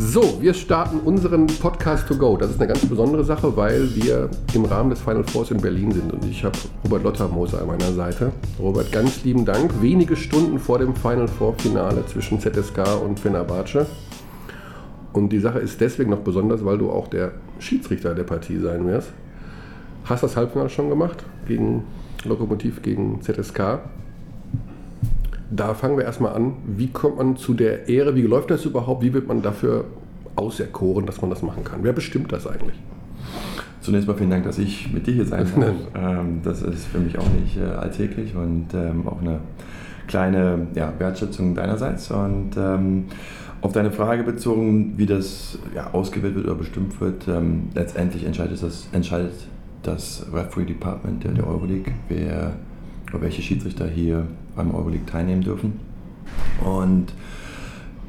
So, wir starten unseren Podcast to go. Das ist eine ganz besondere Sache, weil wir im Rahmen des Final Fours in Berlin sind und ich habe Robert Lottermoser an meiner Seite. Robert, ganz lieben Dank. Wenige Stunden vor dem Final Four Finale zwischen ZSK und Fenerbahce. Und die Sache ist deswegen noch besonders, weil du auch der Schiedsrichter der Partie sein wirst. Hast das Halbfinale schon gemacht gegen Lokomotiv gegen ZSK. Da fangen wir erstmal an. Wie kommt man zu der Ehre? Wie läuft das überhaupt? Wie wird man dafür auserkoren, dass man das machen kann? Wer bestimmt das eigentlich? Zunächst mal vielen Dank, dass ich mit dir hier sein darf. Ähm, das ist für mich auch nicht äh, alltäglich und ähm, auch eine kleine ja, Wertschätzung deinerseits. Und ähm, auf deine Frage bezogen, wie das ja, ausgewählt wird oder bestimmt wird, ähm, letztendlich entscheidet das, entscheidet das Referee Department der, der Euroleague, wer oder welche Schiedsrichter hier beim Euroleague teilnehmen dürfen. Und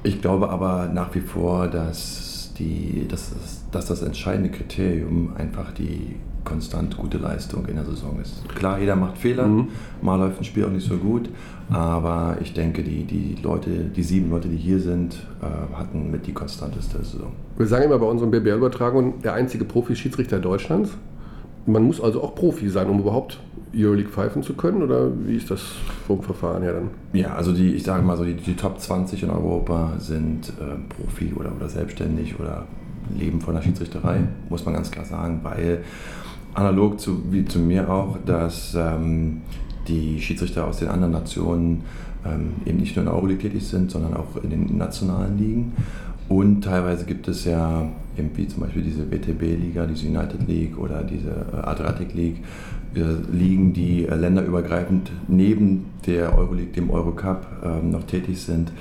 ich glaube aber nach wie vor, dass, die, dass, dass das entscheidende Kriterium einfach die konstant gute Leistung in der Saison ist. Klar, jeder macht Fehler, mhm. mal läuft ein Spiel auch nicht so gut, aber ich denke, die, die Leute, die sieben Leute, die hier sind, äh, hatten mit die konstanteste Saison. Wir sagen immer bei unseren BBL-Übertragungen, der einzige Profi-Schiedsrichter Deutschlands. Man muss also auch Profi sein, um überhaupt Euroleague pfeifen zu können? Oder wie ist das vom Verfahren her dann? Ja, also die, ich sage mal so, die, die Top 20 in Europa sind äh, Profi oder, oder selbstständig oder leben von der Schiedsrichterei, muss man ganz klar sagen, weil analog zu, wie zu mir auch, dass ähm, die Schiedsrichter aus den anderen Nationen ähm, eben nicht nur in der Euroleague tätig sind, sondern auch in den nationalen Ligen. Und teilweise gibt es ja irgendwie zum Beispiel diese WTB-Liga, diese United League oder diese äh, Adriatic League, Ligen, die äh, länderübergreifend neben der Euroleague, dem Eurocup ähm, noch tätig sind,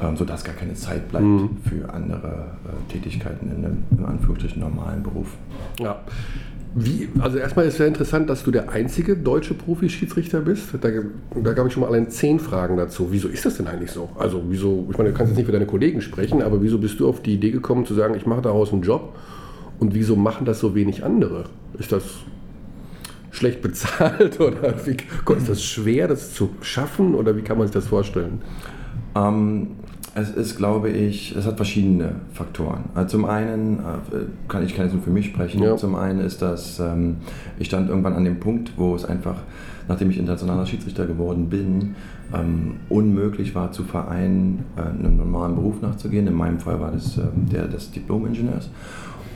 ähm, sodass gar keine Zeit bleibt mhm. für andere äh, Tätigkeiten in einem, im Anführungsstrichen normalen Beruf. Ja. Wie, also erstmal ist sehr interessant, dass du der einzige deutsche Profi-Schiedsrichter bist. Da, da gab ich schon mal allein zehn Fragen dazu. Wieso ist das denn eigentlich so? Also wieso, ich meine, du kannst jetzt nicht für deine Kollegen sprechen, aber wieso bist du auf die Idee gekommen zu sagen, ich mache daraus einen Job und wieso machen das so wenig andere? Ist das schlecht bezahlt oder wie, ist das schwer, das zu schaffen oder wie kann man sich das vorstellen? Ähm, es ist, glaube ich, es hat verschiedene Faktoren. Also zum einen, äh, kann ich kann jetzt nur für mich sprechen, ja. zum einen ist das, ähm, ich stand irgendwann an dem Punkt, wo es einfach, nachdem ich internationaler Schiedsrichter geworden bin, ähm, unmöglich war zu vereinen, äh, einem normalen Beruf nachzugehen. In meinem Fall war das ähm, der des Diplom-Ingenieurs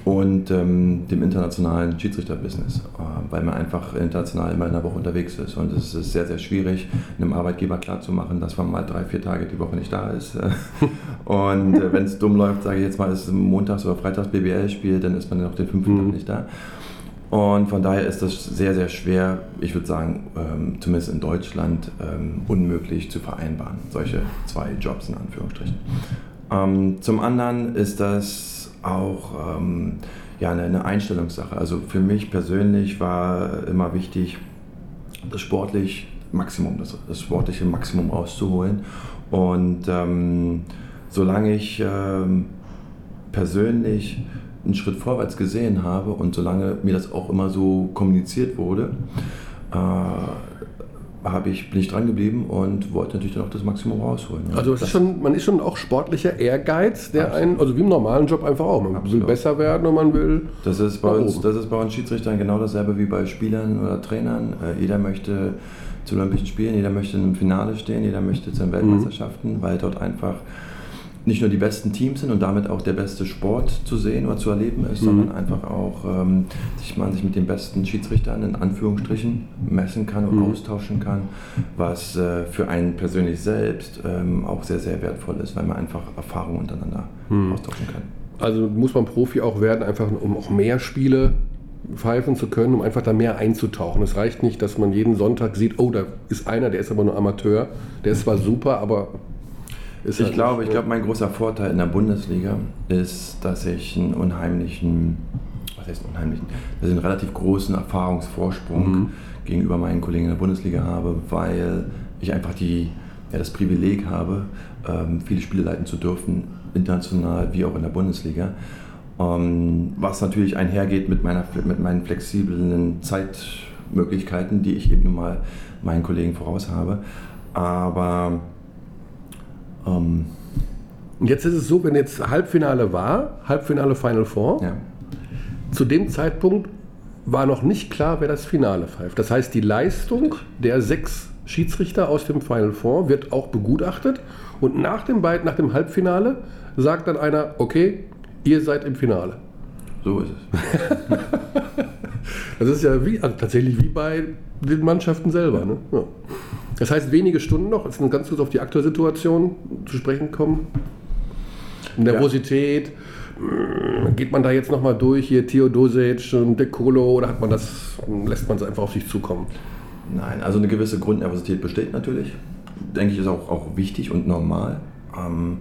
und ähm, dem internationalen Schiedsrichterbusiness, äh, weil man einfach international immer in der Woche unterwegs ist. Und es ist sehr, sehr schwierig, einem Arbeitgeber klarzumachen, dass man mal drei, vier Tage die Woche nicht da ist. und äh, wenn es dumm läuft, sage ich jetzt mal, ist montags oder freitags BBL-Spiel, dann ist man noch den fünften mhm. Tag nicht da. Und von daher ist das sehr, sehr schwer, ich würde sagen, ähm, zumindest in Deutschland, ähm, unmöglich zu vereinbaren, solche zwei Jobs in Anführungsstrichen. Ähm, zum anderen ist das auch ähm, ja, eine, eine, Einstellungssache. Also für mich persönlich war immer wichtig, das sportlich Maximum, das, das sportliche Maximum rauszuholen. Und ähm, solange ich ähm, persönlich einen Schritt vorwärts gesehen habe und solange mir das auch immer so kommuniziert wurde, äh, habe ich, bin ich dran geblieben und wollte natürlich dann auch das Maximum rausholen. Ja. Also ist schon, man ist schon auch sportlicher Ehrgeiz, der Absolut. einen, also wie im normalen Job einfach auch. Man Absolut. will besser werden und man will. Das ist, bei uns, das ist bei uns Schiedsrichtern genau dasselbe wie bei Spielern oder Trainern. Äh, jeder möchte zu Olympischen Spielen, jeder möchte in einem Finale stehen, jeder möchte zu den Weltmeisterschaften, mhm. weil dort einfach nicht nur die besten Teams sind und damit auch der beste Sport zu sehen oder zu erleben ist, mhm. sondern einfach auch ähm, sich man sich mit den besten Schiedsrichtern in Anführungsstrichen messen kann und mhm. austauschen kann, was äh, für einen persönlich selbst ähm, auch sehr, sehr wertvoll ist, weil man einfach Erfahrungen untereinander mhm. austauschen kann. Also muss man Profi auch werden, einfach um auch mehr Spiele pfeifen zu können, um einfach da mehr einzutauchen. Es reicht nicht, dass man jeden Sonntag sieht, oh, da ist einer, der ist aber nur Amateur, der ist zwar super, aber ist ich glaube, ich glaube, mein großer Vorteil in der Bundesliga ist, dass ich einen unheimlichen, was heißt unheimlichen, dass ich einen relativ großen Erfahrungsvorsprung mhm. gegenüber meinen Kollegen in der Bundesliga habe, weil ich einfach die, ja, das Privileg habe, ähm, viele Spiele leiten zu dürfen, international wie auch in der Bundesliga. Ähm, was natürlich einhergeht mit, meiner, mit meinen flexiblen Zeitmöglichkeiten, die ich eben nun mal meinen Kollegen voraus habe. Aber ähm, Und jetzt ist es so, wenn jetzt Halbfinale war, Halbfinale Final Four, ja. zu dem Zeitpunkt war noch nicht klar, wer das Finale pfeift. Das heißt, die Leistung der sechs Schiedsrichter aus dem Final Four wird auch begutachtet und nach dem, nach dem Halbfinale sagt dann einer, okay, ihr seid im Finale. So ist es. das ist ja wie, also tatsächlich wie bei den Mannschaften selber. Ne? Ja. Das heißt, wenige Stunden noch, jetzt ganz kurz auf die aktuelle Situation zu sprechen kommen. Nervosität. Ja. Geht man da jetzt nochmal durch, hier Theodosic und De Colo, oder hat man das, lässt man es einfach auf sich zukommen? Nein, also eine gewisse Grundnervosität besteht natürlich. Denke ich, ist auch, auch wichtig und normal. Ähm,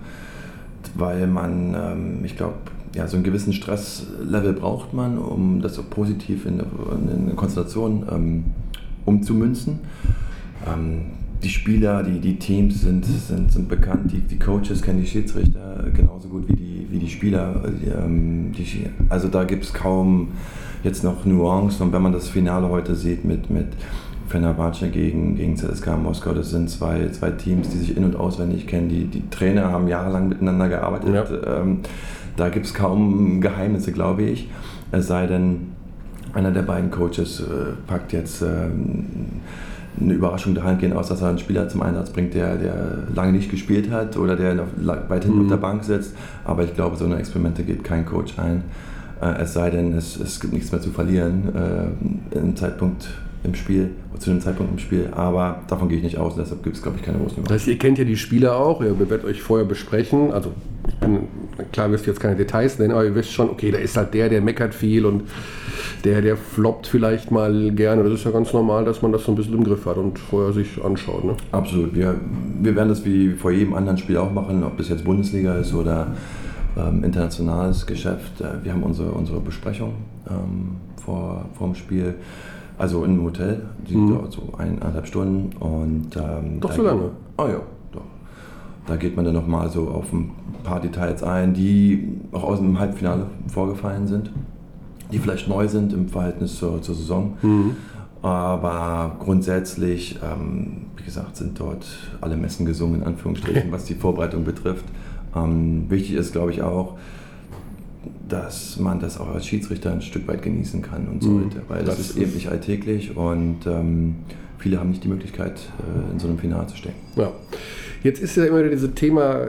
weil man, ähm, ich glaube, ja, so einen gewissen Stresslevel braucht man, um das so positiv in, in eine Konstellation ähm, umzumünzen. Ähm, die Spieler, die, die Teams sind, sind, sind bekannt, die, die Coaches kennen die Schiedsrichter genauso gut wie die, wie die Spieler. Ähm, die, also da gibt es kaum jetzt noch Nuancen und wenn man das Finale heute sieht mit, mit Fenerbahce gegen, gegen CSKA Moskau, das sind zwei, zwei Teams, die sich in- und auswendig kennen. Die, die Trainer haben jahrelang miteinander gearbeitet. Ja. Ähm, da gibt es kaum Geheimnisse, glaube ich. Es sei denn, einer der beiden Coaches äh, packt jetzt ähm, eine Überraschung dahingehend aus, dass er einen Spieler zum Einsatz bringt, der, der lange nicht gespielt hat oder der weit hinten mhm. auf der Bank sitzt. Aber ich glaube, so eine Experimente geht kein Coach ein. Äh, es sei denn, es, es gibt nichts mehr zu verlieren äh, im Zeitpunkt im Spiel, zu dem Zeitpunkt im Spiel. Aber davon gehe ich nicht aus, deshalb gibt es, glaube ich, keine großen Das heißt, ihr kennt ja die Spieler auch, ihr werdet euch vorher besprechen. Also, ich bin, klar, wirst jetzt keine Details nennen, aber ihr wisst schon, okay, da ist halt der, der meckert viel und der, der floppt vielleicht mal gerne. Das ist ja ganz normal, dass man das so ein bisschen im Griff hat und vorher sich anschaut. Ne? Absolut. Wir, wir werden das wie vor jedem anderen Spiel auch machen, ob das jetzt Bundesliga ist oder ähm, internationales Geschäft. Äh, wir haben unsere, unsere Besprechung ähm, vor, vor dem Spiel. Also in einem Hotel, die mhm. dauert so eineinhalb Stunden. Und, ähm, doch so lange? Oh ja, doch. Da geht man dann nochmal so auf ein paar Details ein, die auch aus dem Halbfinale vorgefallen sind, die vielleicht neu sind im Verhältnis zur, zur Saison. Mhm. Aber grundsätzlich, ähm, wie gesagt, sind dort alle Messen gesungen, in Anführungsstrichen, was die Vorbereitung betrifft. Ähm, wichtig ist, glaube ich, auch, dass man das auch als Schiedsrichter ein Stück weit genießen kann und mhm. sollte, weil das, das ist eben nicht alltäglich und ähm, viele haben nicht die Möglichkeit, äh, in so einem Finale zu stecken. Ja. Jetzt ist ja immer dieses Thema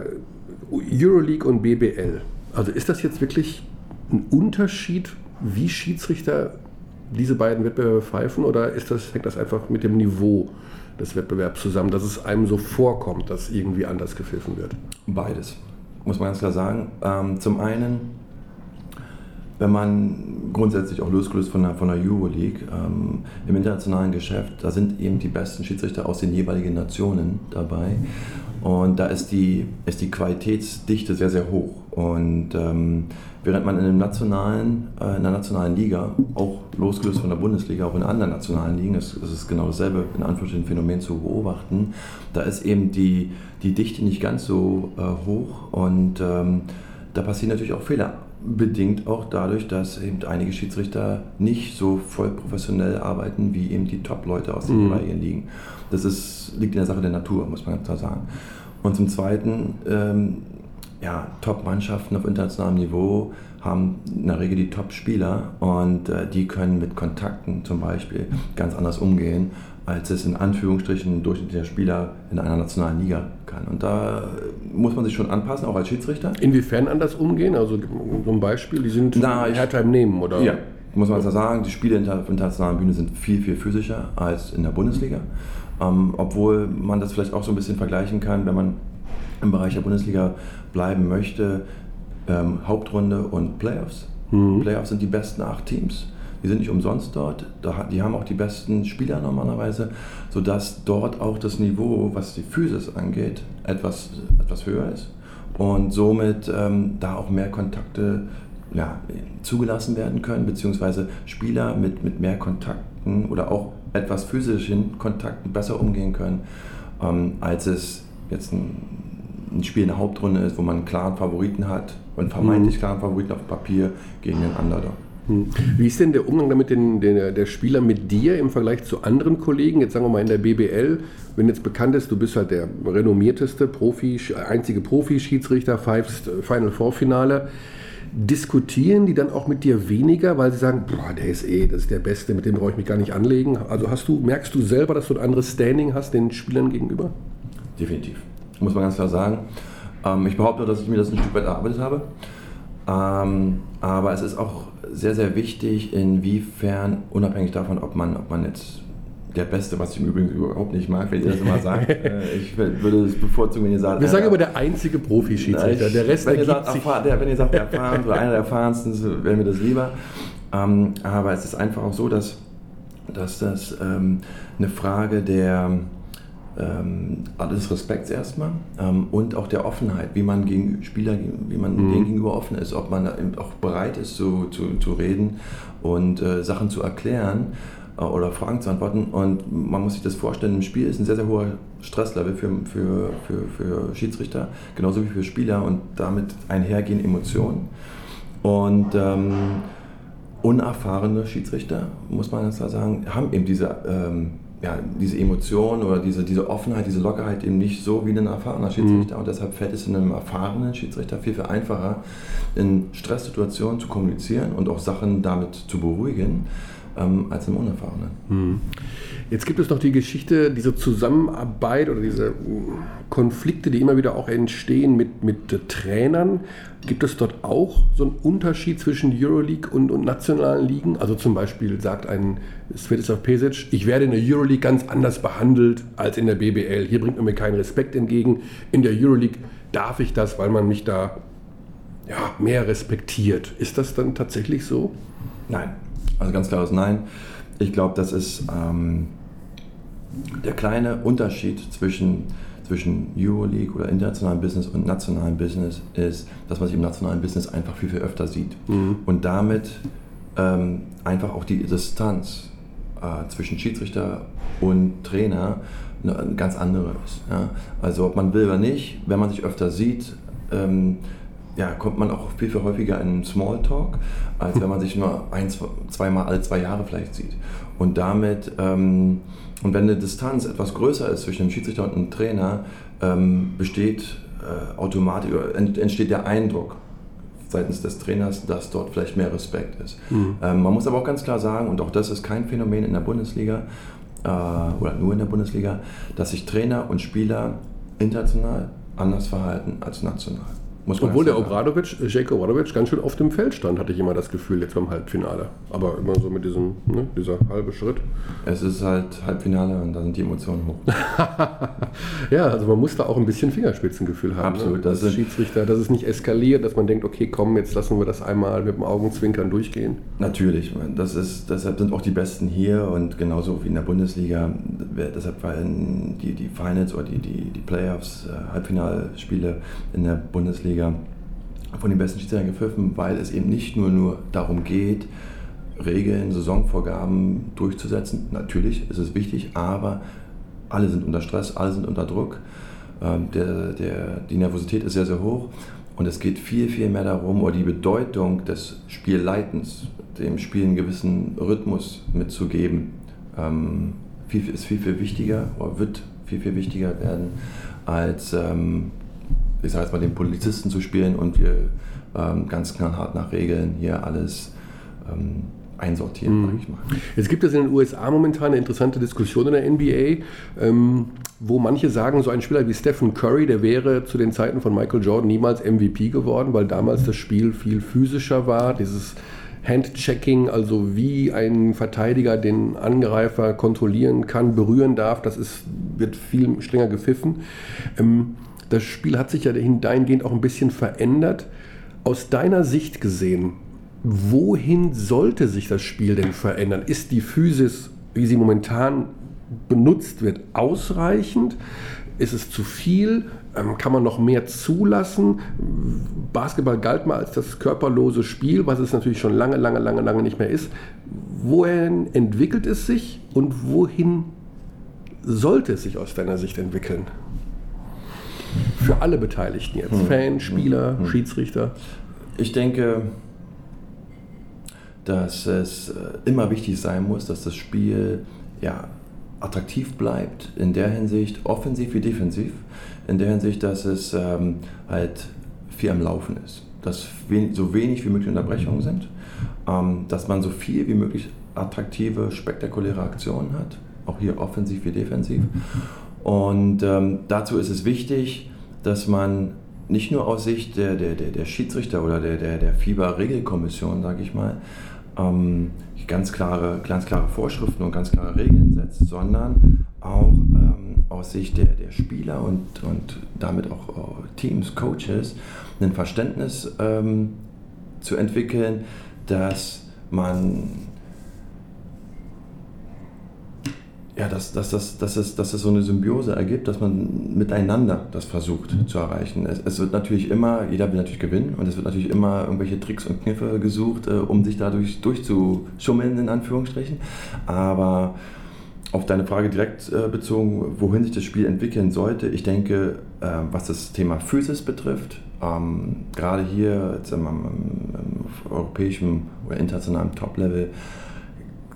Euroleague und BBL. Also ist das jetzt wirklich ein Unterschied, wie Schiedsrichter diese beiden Wettbewerbe pfeifen oder ist das, hängt das einfach mit dem Niveau des Wettbewerbs zusammen, dass es einem so vorkommt, dass irgendwie anders gepfiffen wird? Beides, muss man ganz klar sagen. Ähm, zum einen wenn man grundsätzlich auch losgelöst von der, von der Euroleague ähm, im internationalen Geschäft, da sind eben die besten Schiedsrichter aus den jeweiligen Nationen dabei. Und da ist die, ist die Qualitätsdichte sehr, sehr hoch. Und ähm, während man in, einem nationalen, äh, in der nationalen Liga, auch losgelöst von der Bundesliga, auch in anderen nationalen Ligen, ist, ist es genau dasselbe, in Anführungsstrichen Phänomen zu beobachten, da ist eben die, die Dichte nicht ganz so äh, hoch und ähm, da passieren natürlich auch Fehler bedingt auch dadurch, dass eben einige Schiedsrichter nicht so voll professionell arbeiten wie eben die Top-Leute aus den mhm. jeweiligen Ligen. Das ist, liegt in der Sache der Natur, muss man ganz klar sagen. Und zum Zweiten, ähm, ja, Top-Mannschaften auf internationalem Niveau haben in der Regel die Top-Spieler und äh, die können mit Kontakten zum Beispiel ganz anders umgehen als es in Anführungsstrichen ein durchschnittlicher Spieler in einer nationalen Liga kann. Und da muss man sich schon anpassen, auch als Schiedsrichter. Inwiefern anders umgehen? Also so ein Beispiel, die sind Na, Nehmen, oder? Ja, muss man so sagen, die Spiele auf der internationalen Bühne sind viel, viel physischer als in der Bundesliga. Ähm, obwohl man das vielleicht auch so ein bisschen vergleichen kann, wenn man im Bereich der Bundesliga bleiben möchte, ähm, Hauptrunde und Playoffs. Mhm. Playoffs sind die besten acht Teams die sind nicht umsonst dort, die haben auch die besten Spieler normalerweise, sodass dort auch das Niveau, was die Physis angeht, etwas, etwas höher ist und somit ähm, da auch mehr Kontakte ja, zugelassen werden können, beziehungsweise Spieler mit, mit mehr Kontakten oder auch etwas physischen Kontakten besser umgehen können, ähm, als es jetzt ein, ein, Spiel in der Hauptrunde ist, wo man einen klaren Favoriten hat und vermeintlich mhm. klaren Favoriten auf Papier gegen den Underdog. Hm. Wie ist denn der Umgang damit den, den, der Spieler mit dir im Vergleich zu anderen Kollegen? Jetzt sagen wir mal in der BBL, wenn jetzt bekannt ist, du bist halt der renommierteste Profi, einzige Profi-Schiedsrichter, Final Four Finale. Diskutieren die dann auch mit dir weniger, weil sie sagen, boah, der ist eh, das ist der Beste, mit dem brauche ich mich gar nicht anlegen. Also hast du, merkst du selber, dass du ein anderes Standing hast den Spielern gegenüber? Definitiv. Muss man ganz klar sagen. Ähm, ich behaupte, dass ich mir das ein Stück weit erarbeitet habe. Ähm, aber es ist auch sehr, sehr wichtig, inwiefern, unabhängig davon, ob man, ob man jetzt der Beste, was ich im Übrigen überhaupt nicht mag, wenn ihr das immer sagt. Äh, ich würde es bevorzugen, wenn ihr sagt. Wir sagen aber der einzige Profi-Schiedsrichter. Der Rest wenn ihr, sagt, erfahren, der, wenn ihr sagt, der erfahren oder einer der erfahrensten, wäre mir das lieber. Ähm, aber es ist einfach auch so, dass, dass das ähm, eine Frage der ähm, des Respekts erstmal ähm, und auch der Offenheit, wie man gegen Spieler, wie man mhm. denen gegenüber offen ist, ob man auch bereit ist zu, zu, zu reden und äh, Sachen zu erklären äh, oder Fragen zu antworten. Und man muss sich das vorstellen, im Spiel ist ein sehr, sehr hoher Stresslevel für, für, für, für Schiedsrichter, genauso wie für Spieler und damit einhergehen Emotionen. Und ähm, unerfahrene Schiedsrichter, muss man klar sagen, haben eben diese ähm, ja, diese Emotion oder diese, diese Offenheit, diese Lockerheit eben nicht so wie ein erfahrener Schiedsrichter. Mhm. Und deshalb fällt es einem erfahrenen Schiedsrichter viel, viel einfacher, in Stresssituationen zu kommunizieren und auch Sachen damit zu beruhigen, ähm, als einem Unerfahrenen. Mhm. Jetzt gibt es noch die Geschichte, diese Zusammenarbeit oder diese Konflikte, die immer wieder auch entstehen mit, mit Trainern. Gibt es dort auch so einen Unterschied zwischen Euroleague und, und nationalen Ligen? Also zum Beispiel sagt ein Svetislav Pesic, ich werde in der Euroleague ganz anders behandelt als in der BBL. Hier bringt man mir keinen Respekt entgegen. In der Euroleague darf ich das, weil man mich da ja, mehr respektiert. Ist das dann tatsächlich so? Nein. Also ganz klares Nein. Ich glaube, das ist ähm, der kleine Unterschied zwischen, zwischen Euroleague oder internationalem Business und nationalem Business ist, dass man sich im nationalen Business einfach viel, viel öfter sieht. Mhm. Und damit ähm, einfach auch die Distanz äh, zwischen Schiedsrichter und Trainer eine ganz andere ist. Ja? Also ob man will oder nicht, wenn man sich öfter sieht, ähm, ja, kommt man auch viel, viel häufiger in einen Smalltalk, als wenn man sich nur ein, zweimal alle zwei Jahre vielleicht sieht. Und damit, ähm, und wenn eine Distanz etwas größer ist zwischen einem Schiedsrichter und einem Trainer, ähm, besteht äh, automatisch, entsteht der Eindruck seitens des Trainers, dass dort vielleicht mehr Respekt ist. Mhm. Ähm, man muss aber auch ganz klar sagen, und auch das ist kein Phänomen in der Bundesliga, äh, oder nur in der Bundesliga, dass sich Trainer und Spieler international anders verhalten als national. Obwohl der Obradovic, Jake Obradovic ganz schön auf dem Feld stand, hatte ich immer das Gefühl, jetzt beim Halbfinale. Aber immer so mit diesem, ne, dieser halbe Schritt. Es ist halt Halbfinale und da sind die Emotionen hoch. ja, also man muss da auch ein bisschen Fingerspitzengefühl haben. Ne? Absolut. Ne? Das Schiedsrichter, dass es nicht eskaliert, dass man denkt, okay, komm, jetzt lassen wir das einmal mit dem Augenzwinkern durchgehen. Natürlich, das ist, deshalb sind auch die Besten hier und genauso wie in der Bundesliga. Deshalb waren die, die Finals oder die, die, die Playoffs, äh, Halbfinalspiele in der Bundesliga Bundesliga von den besten Schiedsrichtern gepfiffen, weil es eben nicht nur, nur darum geht, Regeln, Saisonvorgaben durchzusetzen. Natürlich ist es wichtig, aber alle sind unter Stress, alle sind unter Druck. Ähm, der, der, die Nervosität ist sehr, sehr hoch und es geht viel, viel mehr darum, oder die Bedeutung des Spielleitens, dem Spiel einen gewissen Rhythmus mitzugeben, ähm, viel, ist viel, viel wichtiger oder wird viel, viel wichtiger werden als ähm, ich sage jetzt mal, den Polizisten zu spielen und wir ähm, ganz knallhart nach Regeln hier alles ähm, einsortieren, mhm. ich mal. Jetzt gibt es in den USA momentan eine interessante Diskussion in der NBA, ähm, wo manche sagen, so ein Spieler wie Stephen Curry, der wäre zu den Zeiten von Michael Jordan niemals MVP geworden, weil damals das Spiel viel physischer war, dieses Handchecking, also wie ein Verteidiger den Angreifer kontrollieren kann, berühren darf, das ist, wird viel strenger gepfiffen. Ähm, das Spiel hat sich ja dahingehend auch ein bisschen verändert. Aus deiner Sicht gesehen, wohin sollte sich das Spiel denn verändern? Ist die Physis, wie sie momentan benutzt wird, ausreichend? Ist es zu viel? Ähm, kann man noch mehr zulassen? Basketball galt mal als das körperlose Spiel, was es natürlich schon lange, lange, lange, lange nicht mehr ist. Wohin entwickelt es sich und wohin sollte es sich aus deiner Sicht entwickeln? Für alle Beteiligten jetzt. Hm. Fans, Spieler, hm. Schiedsrichter. Ich denke, dass es äh, immer wichtig sein muss, dass das Spiel ja, attraktiv bleibt, in der Hinsicht offensiv wie defensiv, in der Hinsicht, dass es ähm, halt viel am Laufen ist, dass wenig, so wenig wie möglich Unterbrechungen sind, ähm, dass man so viel wie möglich attraktive, spektakuläre Aktionen hat, auch hier offensiv wie defensiv. Und ähm, dazu ist es wichtig, dass man nicht nur aus Sicht der, der, der, der Schiedsrichter oder der, der, der FIBA-Regelkommission, sage ich mal, ähm, ganz, klare, ganz klare Vorschriften und ganz klare Regeln setzt, sondern auch ähm, aus Sicht der, der Spieler und, und damit auch äh, Teams, Coaches, ein Verständnis ähm, zu entwickeln, dass man ja, dass, dass, dass, dass, es, dass es so eine Symbiose ergibt, dass man miteinander das versucht zu erreichen. Es, es, wird natürlich immer, jeder will natürlich gewinnen und es wird natürlich immer irgendwelche Tricks und Kniffe gesucht, äh, um sich dadurch durchzuschummeln, in Anführungsstrichen. Aber auf deine Frage direkt äh, bezogen, wohin sich das Spiel entwickeln sollte, ich denke, äh, was das Thema Physis betrifft, ähm, gerade hier jetzt im, im, im europäischen oder internationalen Top-Level,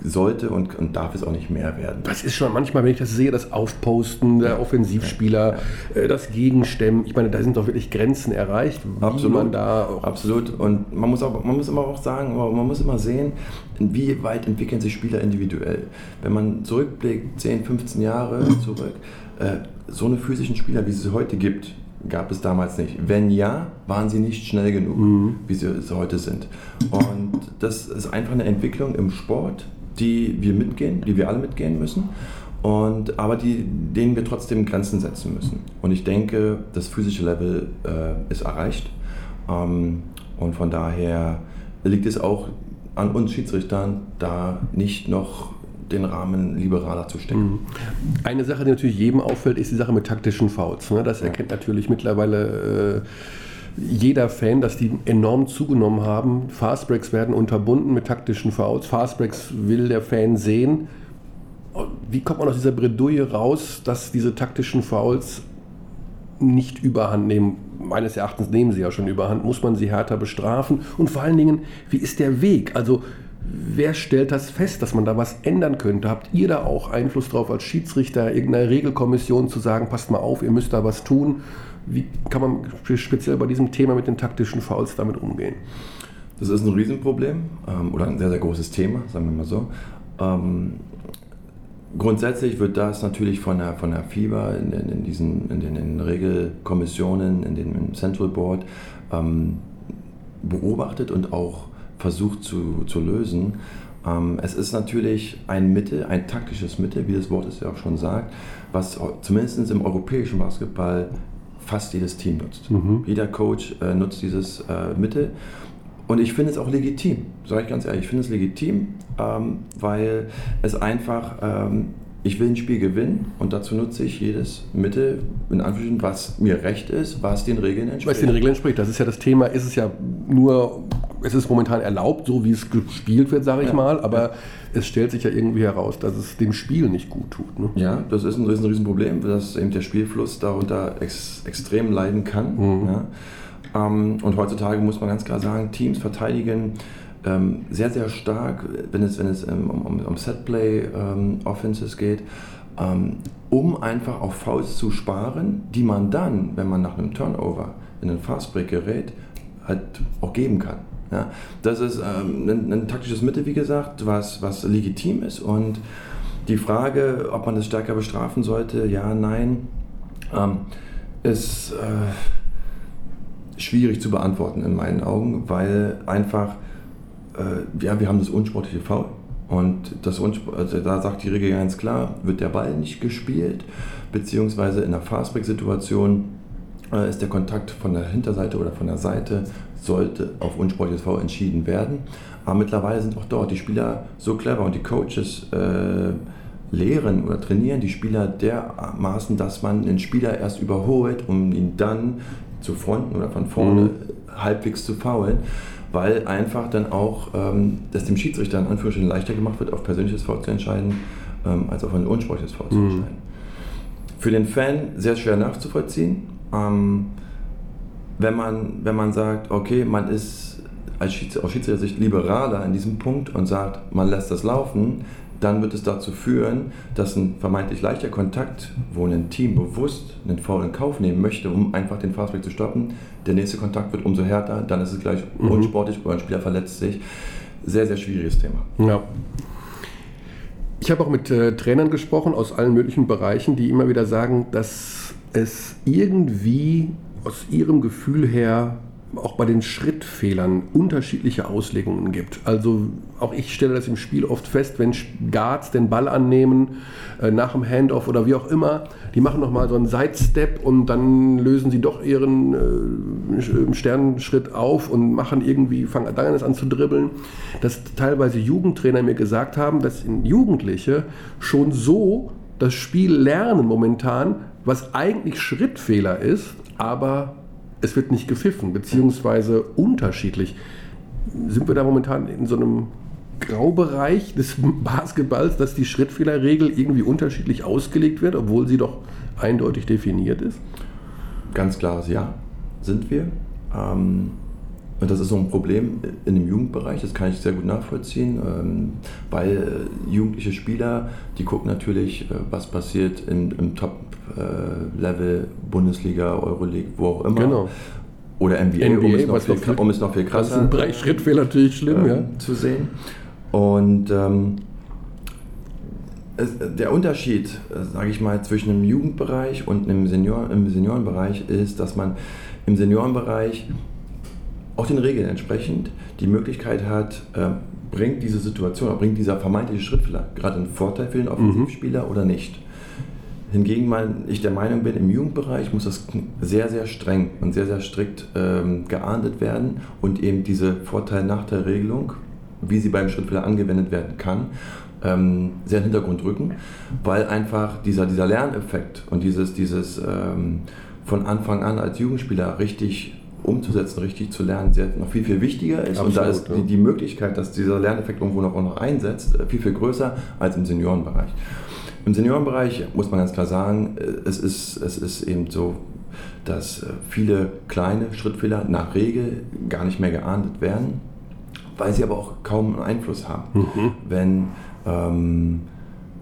sollte und, und darf es auch nicht mehr werden. Das ist schon manchmal, wenn ich das sehe, das Aufposten der Offensivspieler, ja, ja. das Gegenstemmen. Ich meine, da sind doch wirklich Grenzen erreicht. Absolut. Man da Absolut. Und man muss, auch, man muss immer auch sagen, man muss immer sehen, wie weit entwickeln sich Spieler individuell. Wenn man zurückblickt, 10, 15 Jahre zurück, äh, so eine physischen Spieler, wie es sie heute gibt, gab es damals nicht. Wenn ja, waren sie nicht schnell genug, mhm. wie sie es heute sind. Und das ist einfach eine Entwicklung im Sport, die wir mitgehen, die wir alle mitgehen müssen. Und, aber die, denen wir trotzdem Grenzen setzen müssen. Und ich denke, das physische Level äh, ist erreicht. Ähm, und von daher liegt es auch an uns Schiedsrichtern, da nicht noch den Rahmen liberaler zu stecken. Mhm. Eine Sache, die natürlich jedem auffällt, ist die Sache mit taktischen Fouls. Ne? Das erkennt ja. natürlich mittlerweile äh, jeder Fan, dass die enorm zugenommen haben. Fastbreaks werden unterbunden mit taktischen Fouls. Fastbreaks will der Fan sehen. Wie kommt man aus dieser Bredouille raus, dass diese taktischen Fouls nicht überhand nehmen? Meines Erachtens nehmen sie ja schon überhand. Muss man sie härter bestrafen? Und vor allen Dingen, wie ist der Weg? Also wer stellt das fest, dass man da was ändern könnte? Habt ihr da auch Einfluss drauf als Schiedsrichter, irgendeiner Regelkommission zu sagen, passt mal auf, ihr müsst da was tun? Wie kann man speziell bei diesem Thema mit den taktischen Fouls damit umgehen? Das ist ein Riesenproblem ähm, oder ein sehr, sehr großes Thema, sagen wir mal so. Ähm, grundsätzlich wird das natürlich von der, von der FIBA in, in, in diesen in den, in Regelkommissionen, in den Central Board ähm, beobachtet und auch versucht zu, zu lösen. Ähm, es ist natürlich ein Mittel, ein taktisches Mittel, wie das Wort es ja auch schon sagt, was zumindest im europäischen Basketball fast jedes Team nutzt. Mhm. Jeder Coach äh, nutzt dieses äh, Mittel. Und ich finde es auch legitim, sage ich ganz ehrlich, ich finde es legitim, ähm, weil es einfach, ähm, ich will ein Spiel gewinnen und dazu nutze ich jedes Mittel, in Anführungsstrichen, was mir recht ist, was den Regeln entspricht. Was den Regeln entspricht, das ist ja das Thema, ist es ja nur, es ist momentan erlaubt, so wie es gespielt wird, sage ich ja. mal, aber... Es stellt sich ja irgendwie heraus, dass es dem Spiel nicht gut tut. Ne? Ja, das ist ein, ist ein Riesenproblem, dass eben der Spielfluss darunter ex, extrem leiden kann. Mhm. Ja. Ähm, und heutzutage muss man ganz klar sagen, Teams verteidigen ähm, sehr, sehr stark, wenn es, wenn es ähm, um, um, um Setplay ähm, geht, ähm, um einfach auf Fouls zu sparen, die man dann, wenn man nach einem Turnover in einen Fastbreak gerät, halt auch geben kann. Ja, das ist ähm, ein, ein, taktisches Mittel, wie gesagt, was, was legitim ist. Und die Frage, ob man das stärker bestrafen sollte, ja, nein, ähm, ist äh, schwierig zu beantworten in meinen Augen, weil einfach, äh, ja, wir haben das unsportliche Foul. Und das also da sagt die Regel ganz klar, wird der Ball nicht gespielt, beziehungsweise in der Fastbreak-Situation äh, ist der Kontakt von der Hinterseite oder von der Seite sollte auf unsportliches V entschieden werden. Aber mittlerweile sind auch dort die Spieler so clever und die Coaches äh, lehren oder trainieren die Spieler dermaßen, dass man den Spieler erst überholt, um ihn dann zu fronten oder von vorne mhm. halbwegs zu faulen, weil einfach dann auch ähm, das dem Schiedsrichter in Anführungsstrichen leichter gemacht wird, auf persönliches Foul zu entscheiden, ähm, als auf ein unsportliches Foul mhm. zu entscheiden. Für den Fan sehr schwer nachzuvollziehen. Ähm, wenn man, wenn man sagt, okay, man ist als Schiedsrichter, aus Schiedsrichtersicht liberaler in diesem Punkt und sagt, man lässt das laufen, dann wird es dazu führen, dass ein vermeintlich leichter Kontakt, wo ein Team bewusst einen Foul in Kauf nehmen möchte, um einfach den Fastbreak zu stoppen, der nächste Kontakt wird umso härter, dann ist es gleich mhm. unsportlich oder ein Spieler verletzt sich. Sehr, sehr schwieriges Thema. Ja. Ich habe auch mit äh, Trainern gesprochen aus allen möglichen Bereichen, die immer wieder sagen, dass es irgendwie aus ihrem Gefühl her auch bei den Schrittfehlern unterschiedliche Auslegungen gibt. Also auch ich stelle das im Spiel oft fest, wenn Guards den Ball annehmen äh, nach dem Handoff oder wie auch immer, die machen nochmal so einen Sidestep und dann lösen sie doch ihren äh, Sternenschritt auf und machen irgendwie, fangen dann an zu dribbeln. Dass teilweise Jugendtrainer mir gesagt haben, dass Jugendliche schon so das Spiel lernen momentan, was eigentlich Schrittfehler ist, aber es wird nicht gepfiffen, beziehungsweise unterschiedlich. Sind wir da momentan in so einem Graubereich des Basketballs, dass die Schrittfehlerregel irgendwie unterschiedlich ausgelegt wird, obwohl sie doch eindeutig definiert ist? Ganz klares Ja, sind wir. Ähm, und das ist so ein Problem in dem Jugendbereich, das kann ich sehr gut nachvollziehen, ähm, weil äh, jugendliche Spieler, die gucken natürlich, äh, was passiert im, im Top-Level, Bundesliga, Euroleague, wo auch immer. Genau. Oder NBA, NBA um, es noch viel, um es noch viel krasser das ist ein Schrittfehler natürlich schlimm, äh, ja. zu sehen. Und ähm, es, der Unterschied, äh, sage ich mal, zwischen dem Jugendbereich und einem Senior, im Seniorenbereich ist, dass man im Seniorenbereich auch den Regeln entsprechend die Möglichkeit hat, äh, bringt diese Situation, bringt dieser vermeintliche Schrittfehler gerade einen Vorteil für den mhm. Offensivspieler mhm. oder nicht. Hingegen mal ich der Meinung bin, im Jugendbereich muss das sehr, sehr streng und sehr, sehr strikt ähm, geahndet werden und eben diese Vorteil-Nachteil-Regelung, wie sie beim Schrittfehler angewendet werden kann, ähm, sehr in den Hintergrund rücken, weil einfach dieser, dieser Lerneffekt und dieses, dieses ähm, von Anfang an als Jugendspieler richtig umzusetzen, richtig zu lernen, sehr, noch viel, viel wichtiger ist. Absolut, und da ist ja. die, die, Möglichkeit, dass dieser Lerneffekt irgendwo noch, auch noch einsetzt, äh, viel, viel größer als im Seniorenbereich. Im Seniorenbereich muss man ganz klar sagen, äh, es ist, es ist eben so, dass äh, viele kleine Schrittfehler nach Regel gar nicht mehr geahndet werden, weil sie aber auch kaum einen Einfluss haben. Mhm. Wenn ähm,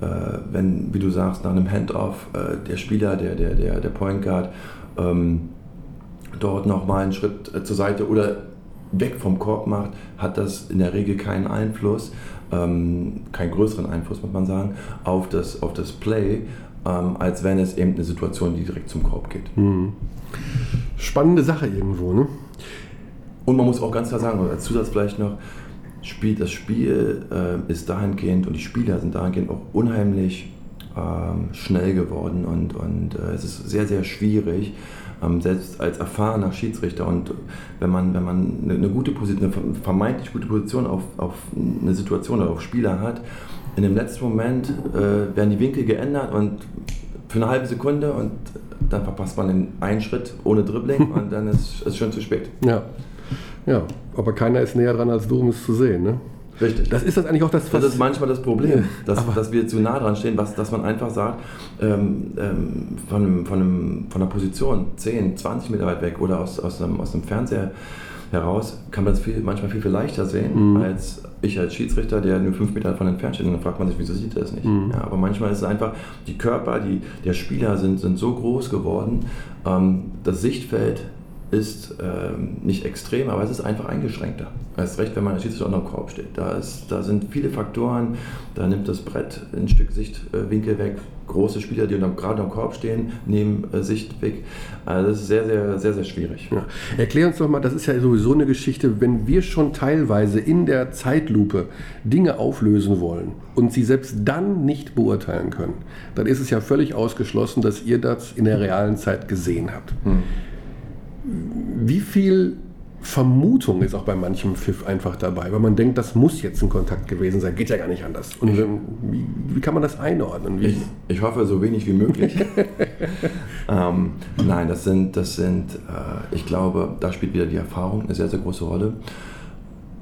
äh, wenn, wie du sagst, nach einem Handoff äh, der Spieler, der, der, der, der Point Guard, ähm, dort nochmal einen Schritt äh, zur Seite oder weg vom Korb macht, hat das in der Regel keinen Einfluss, ähm, keinen größeren Einfluss, muss man sagen, auf das, auf das Play, ähm, als wenn es eben eine Situation, die direkt zum Korb geht. Mhm. Spannende Sache irgendwo, ne? Und man muss auch ganz klar sagen, als Zusatz vielleicht noch, Spiel, das Spiel äh, ist dahingehend und die Spieler sind dahingehend auch unheimlich ähm, schnell geworden und, und äh, es ist sehr, sehr schwierig, selbst als erfahrener Schiedsrichter und wenn man, wenn man eine, gute Position, eine vermeintlich gute Position auf, auf eine Situation oder auf Spieler hat, in dem letzten Moment äh, werden die Winkel geändert und für eine halbe Sekunde und dann verpasst man den einen Schritt ohne Dribbling und dann ist es schon zu spät. Ja. Ja, aber keiner ist näher dran als du, um es zu sehen. Ne? Richtig. Das ist das eigentlich auch das. Das ist manchmal das Problem, dass, dass wir zu nah dran stehen, was, dass man einfach sagt, ähm, ähm, von, von, einem, von einer Position 10, 20 Meter weit weg oder aus, aus, einem, aus einem Fernseher heraus, kann man es viel, manchmal viel, viel leichter sehen, mhm. als ich als Schiedsrichter, der nur 5 Meter davon entfernt steht. Und dann fragt man sich, wieso sieht er das nicht? Mhm. Ja, aber manchmal ist es einfach, die Körper die, der Spieler sind, sind so groß geworden, ähm, das Sichtfeld ist ähm, nicht extrem, aber es ist einfach eingeschränkter. Erst recht, wenn man als Schiedsrichter unter dem Korb steht. Da, ist, da sind viele Faktoren, da nimmt das Brett ein Stück Sichtwinkel weg. Große Spieler, die gerade am Korb stehen, nehmen äh, Sicht weg. Also das ist sehr, sehr, sehr, sehr schwierig. Ja. Erklär uns doch mal, das ist ja sowieso eine Geschichte, wenn wir schon teilweise in der Zeitlupe Dinge auflösen wollen und sie selbst dann nicht beurteilen können, dann ist es ja völlig ausgeschlossen, dass ihr das in der realen Zeit gesehen habt. Hm wie viel Vermutung ist auch bei manchem Pfiff einfach dabei, weil man denkt, das muss jetzt ein Kontakt gewesen sein, geht ja gar nicht anders. Und wie, wie kann man das einordnen? Ich, ich, hoffe, so wenig wie möglich. ähm, nein, das sind, das sind äh, ich glaube, da spielt wieder die Erfahrung eine sehr, sehr große Rolle,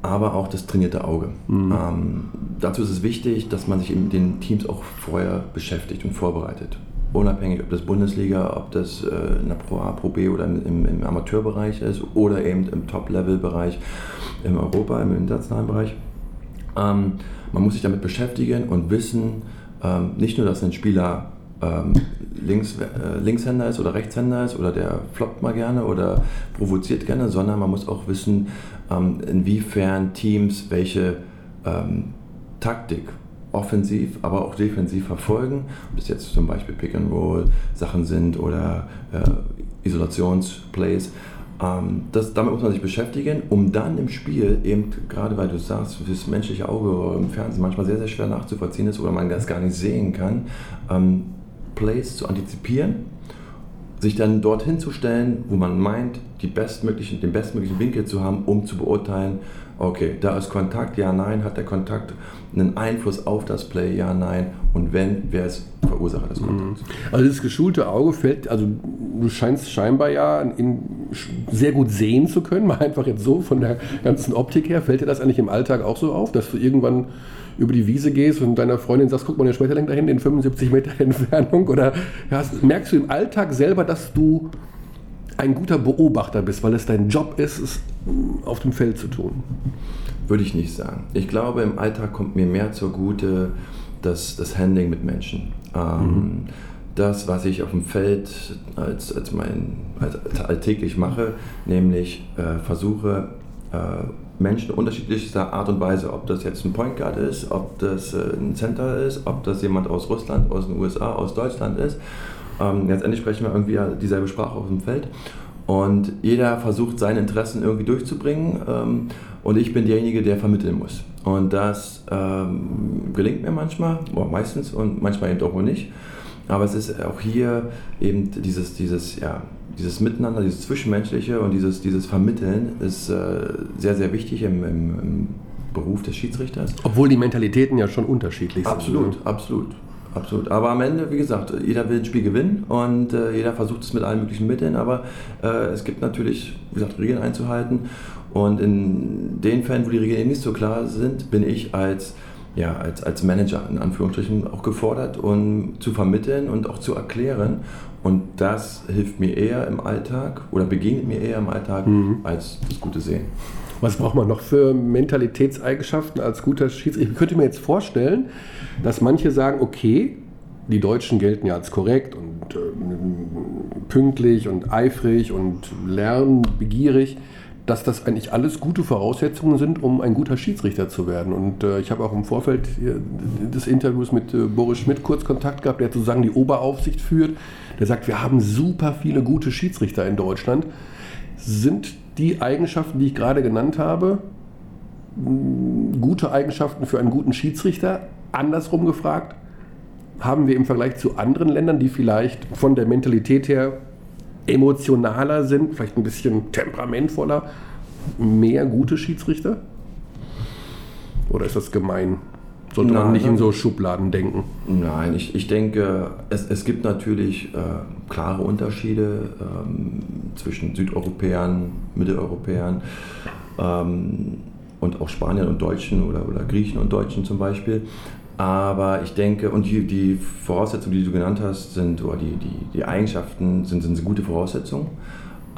aber auch das trainierte Auge. Mhm. Ähm, dazu ist es wichtig, dass man sich in den Teams auch vorher beschäftigt und vorbereitet. Unabhängig ob das Bundesliga, ob das äh, in der Pro A, Pro B oder im, im Amateurbereich ist oder eben im Top-Level-Bereich in Europa, im internationalen Bereich. Ähm, man muss sich damit beschäftigen und wissen, ähm, nicht nur, dass ein Spieler ähm, Links, äh, Linkshänder ist oder Rechtshänder ist oder der floppt mal gerne oder provoziert gerne, sondern man muss auch wissen, ähm, inwiefern Teams welche ähm, Taktik offensiv, aber auch defensiv verfolgen. Ob das jetzt zum Beispiel Pick and Roll Sachen sind oder äh, Isolationsplays. Ähm, das, damit muss man sich beschäftigen, um dann im Spiel eben, gerade weil du sagst, das menschliche Auge im Fernsehen manchmal sehr, sehr schwer nachzuvollziehen ist oder man das gar nicht sehen kann, ähm, Plays zu antizipieren, sich dann dorthin zu stellen, wo man meint, die bestmöglichen, den bestmöglichen Winkel zu haben, um zu beurteilen, okay, da ist Kontakt, ja, nein, hat der Kontakt einen Einfluss auf das Play, ja, nein, und wenn, wer ist Verursacher des? Mhm. Also das geschulte Auge fällt, also du scheinst scheinbar ja in, sehr gut sehen zu können, mal einfach jetzt so von der ganzen Optik her, fällt dir das eigentlich im Alltag auch so auf, dass du irgendwann über die Wiese gehst und deiner Freundin sagst, guck mal, der Schmetterling da hinten in 75 Meter Entfernung? Oder ja, merkst du im Alltag selber, dass du ein guter Beobachter bist, weil es dein Job ist, es auf dem Feld zu tun? Würde ich nicht sagen. Ich glaube, im Alltag kommt mir mehr zugute das, das Handling mit Menschen. Ähm, mhm. Das, was ich auf dem Feld als, als, mein, als alltäglich mache, nämlich äh, versuche, äh, Menschen unterschiedlichster Art und Weise, ob das jetzt ein Point Guard ist, ob das äh, ein Center ist, ob das jemand aus Russland, aus den USA, aus Deutschland ist. Ähm, letztendlich sprechen wir irgendwie dieselbe Sprache auf dem Feld. Und jeder versucht seine Interessen irgendwie durchzubringen ähm, und ich bin derjenige, der vermitteln muss. Und das ähm, gelingt mir manchmal, meistens und manchmal eben auch nicht. Aber es ist auch hier eben dieses, dieses, ja, dieses Miteinander, dieses Zwischenmenschliche und dieses, dieses Vermitteln ist äh, sehr, sehr wichtig im, im, im, Beruf des Schiedsrichters. Obwohl die Mentalitäten ja schon unterschiedlich sind. Absolut, ne? absolut. Absolut. Aber am Ende, wie gesagt, jeder will ein Spiel gewinnen und äh, jeder versucht es mit allen möglichen Mitteln, aber äh, es gibt natürlich, wie gesagt, Regeln einzuhalten. Und in den Fällen, wo die Regeln nicht so klar sind, bin ich als ja, als, als Manager in Anführungsstrichen auch gefordert, um zu vermitteln und auch zu erklären. Und das hilft mir eher im Alltag oder begegnet mir eher im Alltag mhm. als das gute Sehen. Was braucht man noch für Mentalitätseigenschaften als guter Schiedsrichter? Ich könnte mir jetzt vorstellen, dass manche sagen, okay, die Deutschen gelten ja als korrekt und äh, pünktlich und eifrig und lernbegierig dass das eigentlich alles gute Voraussetzungen sind, um ein guter Schiedsrichter zu werden. Und äh, ich habe auch im Vorfeld des Interviews mit äh, Boris Schmidt kurz Kontakt gehabt, der sozusagen die Oberaufsicht führt. Der sagt, wir haben super viele gute Schiedsrichter in Deutschland. Sind die Eigenschaften, die ich gerade genannt habe, gute Eigenschaften für einen guten Schiedsrichter? Andersrum gefragt, haben wir im Vergleich zu anderen Ländern, die vielleicht von der Mentalität her emotionaler sind, vielleicht ein bisschen temperamentvoller, mehr gute Schiedsrichter? Oder ist das gemein? Sollte Nein, man nicht in so Schubladen denken? Nein, ich, ich denke, es, es gibt natürlich äh, klare Unterschiede ähm, zwischen Südeuropäern, Mitteleuropäern ähm, und auch Spaniern und Deutschen oder, oder Griechen und Deutschen zum Beispiel. Aber ich denke, und die, die Voraussetzungen, die du genannt hast, sind, oder die, die, die Eigenschaften sind, sind gute Voraussetzungen.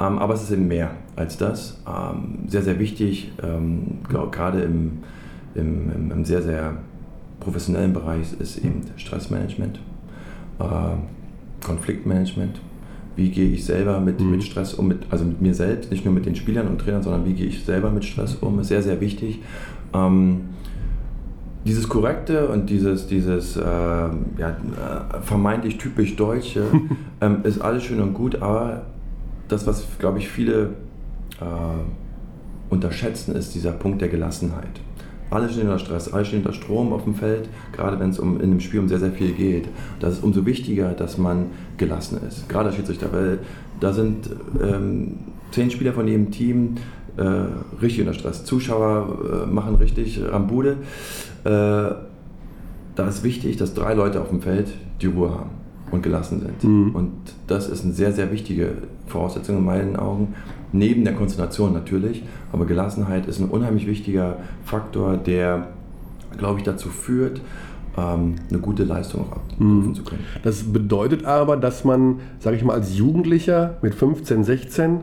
Ähm, aber es ist eben mehr als das. Ähm, sehr, sehr wichtig, ähm, gerade im, im, im, sehr, sehr professionellen Bereich ist eben Stressmanagement, äh, Konfliktmanagement. Wie gehe ich selber mit, mhm. mit Stress um, mit, also mit mir selbst, nicht nur mit den Spielern und Trainern, sondern wie gehe ich selber mit Stress um, ist sehr, sehr wichtig. Ähm, dieses Korrekte und dieses, dieses äh, ja, vermeintlich typisch Deutsche ähm, ist alles schön und gut, aber das, was, glaube ich, viele äh, unterschätzen, ist dieser Punkt der Gelassenheit. Alle stehen unter Stress, alle stehen unter Strom auf dem Feld, gerade wenn es um, in einem Spiel um sehr, sehr viel geht. Das ist umso wichtiger, dass man gelassen ist. Gerade als Schiedsrichter, weil da sind ähm, zehn Spieler von jedem Team äh, richtig unter Stress. Zuschauer äh, machen richtig Rambude. Äh, da ist wichtig, dass drei Leute auf dem Feld die Ruhe haben und gelassen sind. Mhm. Und das ist eine sehr, sehr wichtige Voraussetzung in meinen Augen. Neben der Konzentration natürlich, aber Gelassenheit ist ein unheimlich wichtiger Faktor, der, glaube ich, dazu führt, ähm, eine gute Leistung auch abrufen mhm. zu können. Das bedeutet aber, dass man, sage ich mal, als Jugendlicher mit 15, 16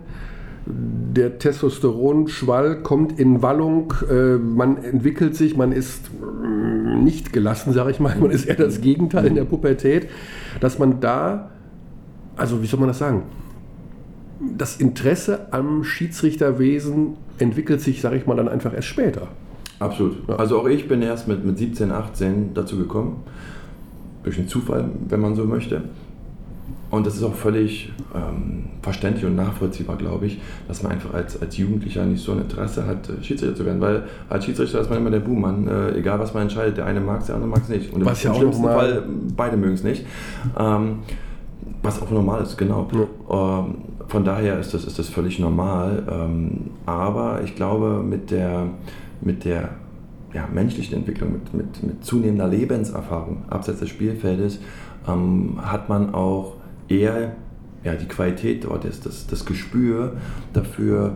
der Testosteronschwall kommt in Wallung, äh, man entwickelt sich, man ist mm, nicht gelassen, sage ich mal, man ist eher das Gegenteil in der Pubertät, dass man da, also wie soll man das sagen, das Interesse am Schiedsrichterwesen entwickelt sich, sage ich mal, dann einfach erst später. Absolut. Ja. Also auch ich bin erst mit, mit 17, 18 dazu gekommen, durch den Zufall, wenn man so möchte. Und das ist auch völlig ähm, verständlich und nachvollziehbar, glaube ich, dass man einfach als, als Jugendlicher nicht so ein Interesse hat, äh, Schiedsrichter zu werden. Weil als Schiedsrichter ist man immer der Buhmann, äh, egal was man entscheidet. Der eine mag es, der andere mag es nicht. Und was im ja schlimmsten Fall beide mögen es nicht. Ähm, was auch normal ist, genau. Ja. Ähm, von daher ist das, ist das völlig normal. Ähm, aber ich glaube, mit der, mit der ja, menschlichen Entwicklung, mit, mit, mit zunehmender Lebenserfahrung abseits des Spielfeldes, ähm, hat man auch eher ja, die Qualität dort ist, das, das Gespür dafür,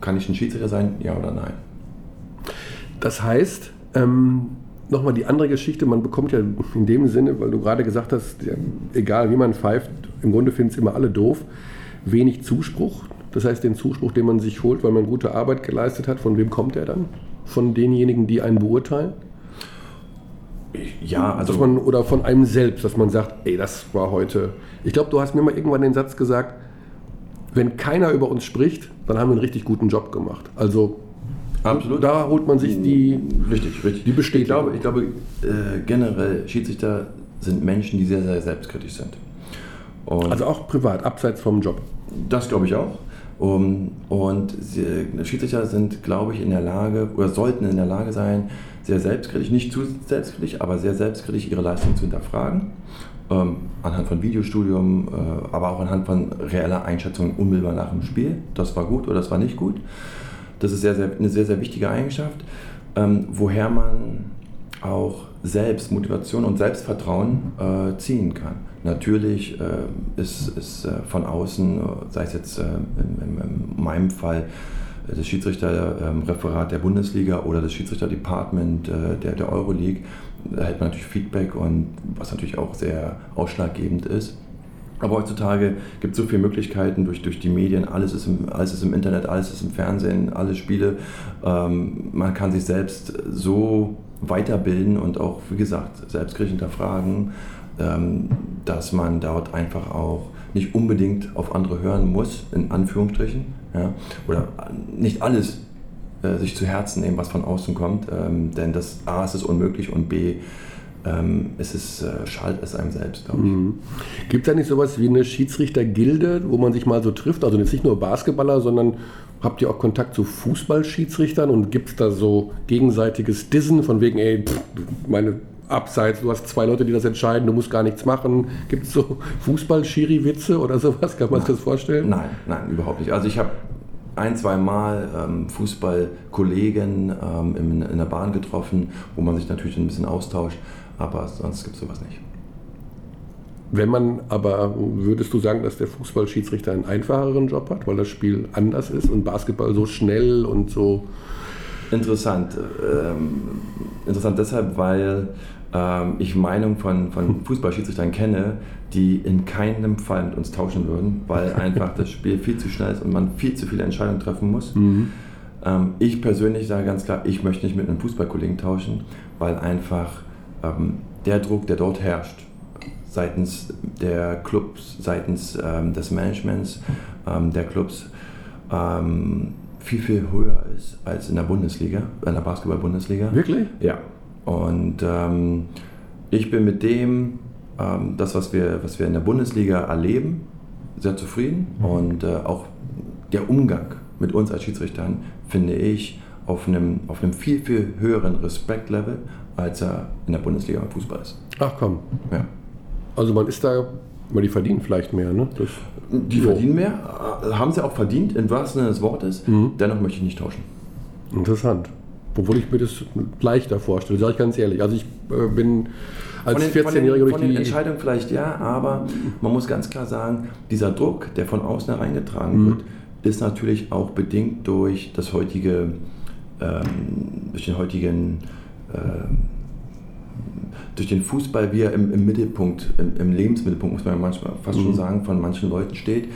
kann ich ein Schiedsrichter sein, ja oder nein. Das heißt, ähm, nochmal die andere Geschichte, man bekommt ja in dem Sinne, weil du gerade gesagt hast, ja, egal wie man pfeift, im Grunde finden es immer alle doof, wenig Zuspruch. Das heißt, den Zuspruch, den man sich holt, weil man gute Arbeit geleistet hat, von wem kommt er dann? Von denjenigen, die einen beurteilen? Ja, also. Man, oder von einem selbst, dass man sagt, ey, das war heute. Ich glaube, du hast mir mal irgendwann den Satz gesagt, wenn keiner über uns spricht, dann haben wir einen richtig guten Job gemacht. Also Absolut. Da holt man sich die, richtig, richtig. die Bestätigung. Ich glaube, ich glaube äh, generell Schiedsrichter sind Menschen, die sehr, sehr selbstkritisch sind. Und also auch privat, abseits vom Job. Das glaube ich auch. Um, und sie, Schiedsrichter sind, glaube ich, in der Lage oder sollten in der Lage sein, sehr selbstkritisch, nicht zu selbstkritisch, aber sehr selbstkritisch ihre Leistung zu hinterfragen. Ähm, anhand von Videostudium, äh, aber auch anhand von reeller Einschätzung unmittelbar nach dem Spiel. Das war gut oder das war nicht gut. Das ist sehr, sehr, eine sehr, sehr wichtige Eigenschaft, ähm, woher man auch selbst Motivation und Selbstvertrauen äh, ziehen kann. Natürlich äh, ist, ist äh, von außen, sei es jetzt äh, in, in, in meinem Fall, das Schiedsrichterreferat der Bundesliga oder das Schiedsrichterdepartment äh, der, der Euroleague. Da hält man natürlich Feedback und was natürlich auch sehr ausschlaggebend ist. Aber heutzutage gibt es so viele Möglichkeiten durch, durch die Medien, alles ist, im, alles ist im Internet, alles ist im Fernsehen, alle Spiele. Ähm, man kann sich selbst so weiterbilden und auch, wie gesagt, selbstkritisch hinterfragen, ähm, dass man dort einfach auch nicht unbedingt auf andere hören muss, in Anführungsstrichen, ja, oder nicht alles äh, sich zu Herzen nehmen, was von außen kommt, ähm, denn das A ist es unmöglich und B ähm, es ist, äh, schadet es einem selbst, glaube ich. Mhm. Gibt es da nicht sowas wie eine Schiedsrichtergilde, wo man sich mal so trifft? Also jetzt nicht nur Basketballer, sondern habt ihr auch Kontakt zu Fußballschiedsrichtern und gibt es da so gegenseitiges Dissen von wegen, ey, pff, meine Abseits, du hast zwei Leute, die das entscheiden, du musst gar nichts machen. Gibt es so Fußball-Schiri-Witze oder sowas? Kann man sich das vorstellen? Nein, nein, überhaupt nicht. Also ich habe ein, zwei Mal ähm, Fußballkollegen ähm, in, in der Bahn getroffen, wo man sich natürlich ein bisschen austauscht aber sonst gibt es sowas nicht. Wenn man aber, würdest du sagen, dass der Fußballschiedsrichter einen einfacheren Job hat, weil das Spiel anders ist und Basketball so schnell und so. Interessant. Ähm, interessant deshalb, weil ähm, ich Meinung von, von Fußballschiedsrichtern kenne, die in keinem Fall mit uns tauschen würden, weil einfach das Spiel viel zu schnell ist und man viel zu viele Entscheidungen treffen muss. Mhm. Ähm, ich persönlich sage ganz klar, ich möchte nicht mit einem Fußballkollegen tauschen, weil einfach ähm, der Druck, der dort herrscht, seitens der Clubs, seitens ähm, des Managements ähm, der Clubs, ähm, viel, viel höher ist als in der Bundesliga, in der Basketball-Bundesliga. Wirklich? Ja. Und ähm, ich bin mit dem, ähm, das, was wir, was wir in der Bundesliga erleben, sehr zufrieden. Mhm. Und äh, auch der Umgang mit uns als Schiedsrichtern, finde ich, auf einem, auf einem viel, viel höheren Respektlevel, als er in der Bundesliga im Fußball ist. Ach komm. Ja. Also man ist da, weil die verdienen vielleicht mehr, ne? Das, die so. verdienen mehr, äh, haben sie auch verdient, im wahrsten Sinne des Wortes. Mhm. Dennoch möchte ich nicht tauschen. Interessant. Obwohl ich mir das leichter vorstelle, sage ich ganz ehrlich. Also ich äh, bin als 14-Jähriger durch von den Entscheidungen vielleicht ja, aber man muss ganz klar sagen, dieser Druck, der von außen hereingetragen mhm. wird, ist natürlich auch bedingt durch das heutige, ähm, durch den heutigen äh, durch den Fußball, wie er im, im Mittelpunkt, im, im, Lebensmittelpunkt, muss man manchmal fast mhm. schon sagen, von manchen Leuten steht,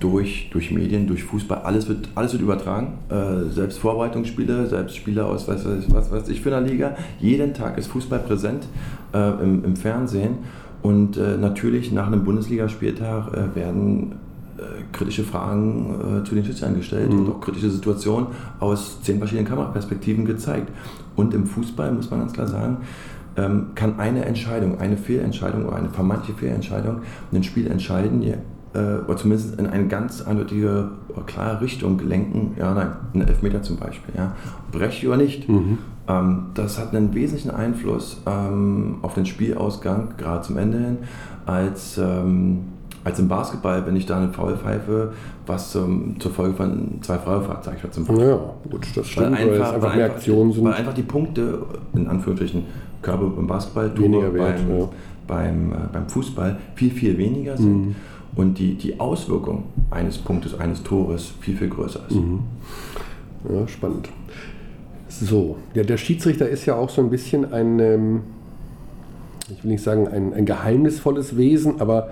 durch, durch Medien, durch Fußball, alles wird, alles wird übertragen. Äh, selbst Vorbereitungsspiele, selbst Spieler aus was, was weiß ich für eine Liga. Jeden Tag ist Fußball präsent äh, im, im, Fernsehen. Und äh, natürlich nach einem Bundesligaspieltag äh, werden äh, kritische Fragen äh, zu den Schützern gestellt mhm. und auch kritische Situationen aus zehn verschiedenen Kameraperspektiven gezeigt. Und im Fußball muss man ganz klar sagen, ähm, kann eine Entscheidung, eine Fehlentscheidung oder eine vermeintliche Fehlentscheidung ein Spiel entscheiden, oder zumindest in eine ganz eindeutige, klare Richtung lenken. Ja, nein, ein Elfmeter zum Beispiel. Ja. Brecht oder nicht. Mhm. Ähm, das hat einen wesentlichen Einfluss ähm, auf den Spielausgang, gerade zum Ende hin, als ähm, als im Basketball, wenn ich da eine Foul pfeife, was zur Folge von zwei Freiwurfabzeichen zum Beispiel. Ja, gut, das stimmt, weil einfach, weil einfach mehr Aktionen sind. Weil einfach die Punkte, in Anführungsstrichen, Körbe beim Basketball, wert, beim, ja. beim, äh, beim Fußball viel, viel weniger sind. Mhm. Und die, die Auswirkung eines Punktes, eines Tores viel, viel größer ist. Mhm. Ja, spannend. So, ja, der Schiedsrichter ist ja auch so ein bisschen ein, ähm, ich will nicht sagen ein, ein geheimnisvolles Wesen, aber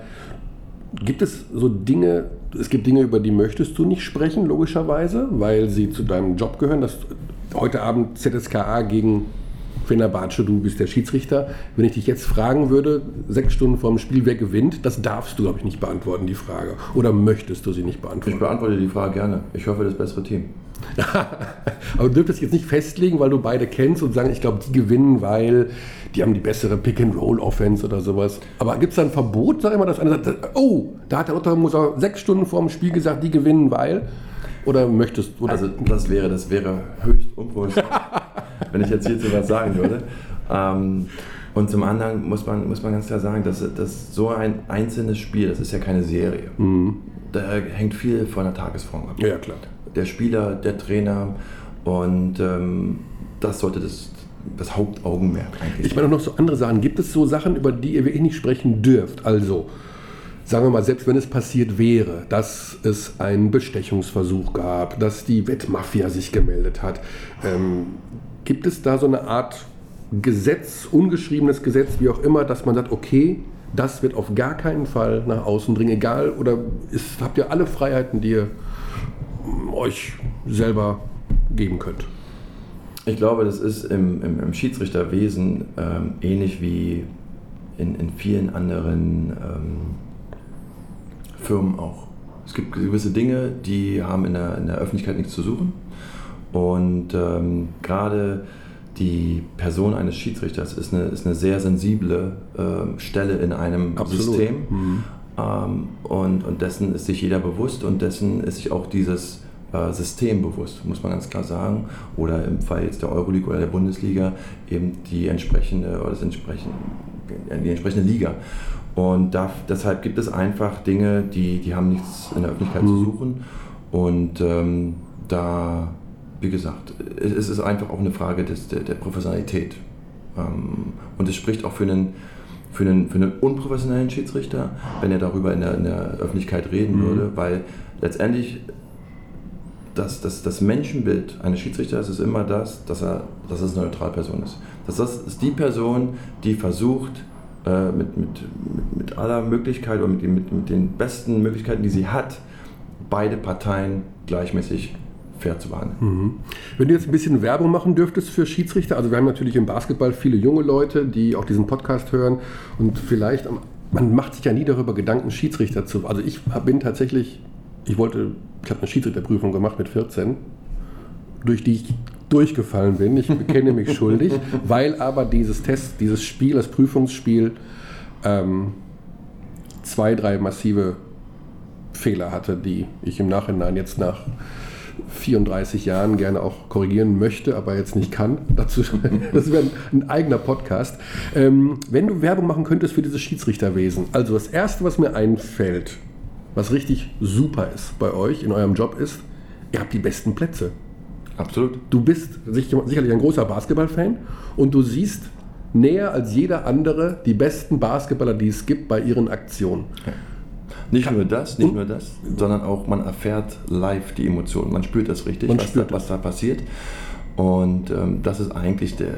Gibt es so Dinge, es gibt Dinge, über die möchtest du nicht sprechen, logischerweise, weil sie zu deinem Job gehören, dass heute Abend ZSKA gegen Fenerbahce, du bist der Schiedsrichter. Wenn ich dich jetzt fragen würde, sechs Stunden vor dem Spiel, wer gewinnt, das darfst du, glaube ich, nicht beantworten, die Frage. Oder möchtest du sie nicht beantworten? Ich beantworte die Frage gerne. Ich hoffe, das bessere Team. Aber du dürftest jetzt nicht festlegen, weil du beide kennst und sagen, ich glaube, die gewinnen, weil die haben die bessere Pick-and-Roll-Offense oder sowas. Aber gibt es da ein Verbot, sag ich mal, dass einer sagt, oh, da hat der Ottermoser sechs Stunden vor dem Spiel gesagt, die gewinnen, weil? Oder möchtest du? Also das wäre, das wäre höchst unprofessionell, wenn ich jetzt hierzu was sagen würde. Ähm, und zum anderen muss man, muss man ganz klar sagen, dass, dass so ein einzelnes Spiel, das ist ja keine Serie, mhm. da hängt viel von der Tagesform ab. Ja, klar. Der Spieler, der Trainer und ähm, das sollte das, das Hauptaugenmerk eigentlich Ich meine noch so andere Sachen. Gibt es so Sachen, über die ihr wirklich nicht sprechen dürft? Also, sagen wir mal, selbst wenn es passiert wäre, dass es einen Bestechungsversuch gab, dass die Wettmafia sich gemeldet hat, ähm, gibt es da so eine Art Gesetz, ungeschriebenes Gesetz, wie auch immer, dass man sagt, okay, das wird auf gar keinen Fall nach außen dringen, egal, oder ist, habt ihr alle Freiheiten, die ihr euch selber geben könnt? Ich glaube, das ist im, im, im Schiedsrichterwesen ähm, ähnlich wie in, in vielen anderen ähm, Firmen auch. Es gibt gewisse Dinge, die haben in der, in der Öffentlichkeit nichts zu suchen. Und ähm, gerade die Person eines Schiedsrichters ist eine, ist eine sehr sensible äh, Stelle in einem Absolut. System. Mhm. Ähm, und, und dessen ist sich jeder bewusst und dessen ist sich auch dieses äh, System bewusst, muss man ganz klar sagen. Oder im Fall jetzt der Euroleague oder der Bundesliga eben die entsprechende oder das entsprechende, die entsprechende Liga. Und da, deshalb gibt es einfach Dinge, die, die haben nichts in der Öffentlichkeit mhm. zu suchen. Und ähm, da, wie gesagt, es ist einfach auch eine Frage des, der, der Professionalität. Ähm, und es spricht auch für einen, für einen, für einen unprofessionellen Schiedsrichter, wenn er darüber in der, in der Öffentlichkeit reden mhm. würde, weil letztendlich das, das, das Menschenbild eines Schiedsrichters ist immer das, dass er, dass es eine Neutralperson ist. Dass das ist die Person, die versucht, äh, mit, mit, mit, aller Möglichkeit oder mit, mit, mit den besten Möglichkeiten, die sie hat, beide Parteien gleichmäßig fair zu behandeln. Mhm. Wenn du jetzt ein bisschen Werbung machen dürftest für Schiedsrichter, also wir haben natürlich im Basketball viele junge Leute, die auch diesen Podcast hören und vielleicht, man macht sich ja nie darüber Gedanken, Schiedsrichter zu. Also ich bin tatsächlich, ich wollte, ich habe eine Schiedsrichterprüfung gemacht mit 14, durch die ich durchgefallen bin. Ich bekenne mich schuldig, weil aber dieses Test, dieses Spiel, das Prüfungsspiel ähm, zwei, drei massive Fehler hatte, die ich im Nachhinein jetzt nach 34 Jahren gerne auch korrigieren möchte, aber jetzt nicht kann. Dazu, das wäre ein, eigener Podcast. Ähm, wenn du Werbung machen könntest für dieses Schiedsrichterwesen, also das Erste, was mir einfällt, was richtig super ist bei euch in eurem Job ist, ihr habt die besten Plätze. Absolut. Du bist sicherlich ein großer Basketballfan und du siehst näher als jeder andere die besten Basketballer, die es gibt, bei ihren Aktionen. Nicht nur das, nicht nur das, sondern auch man erfährt live die Emotionen. Man spürt das richtig, was, spürt da, was da passiert. Und ähm, das ist eigentlich der,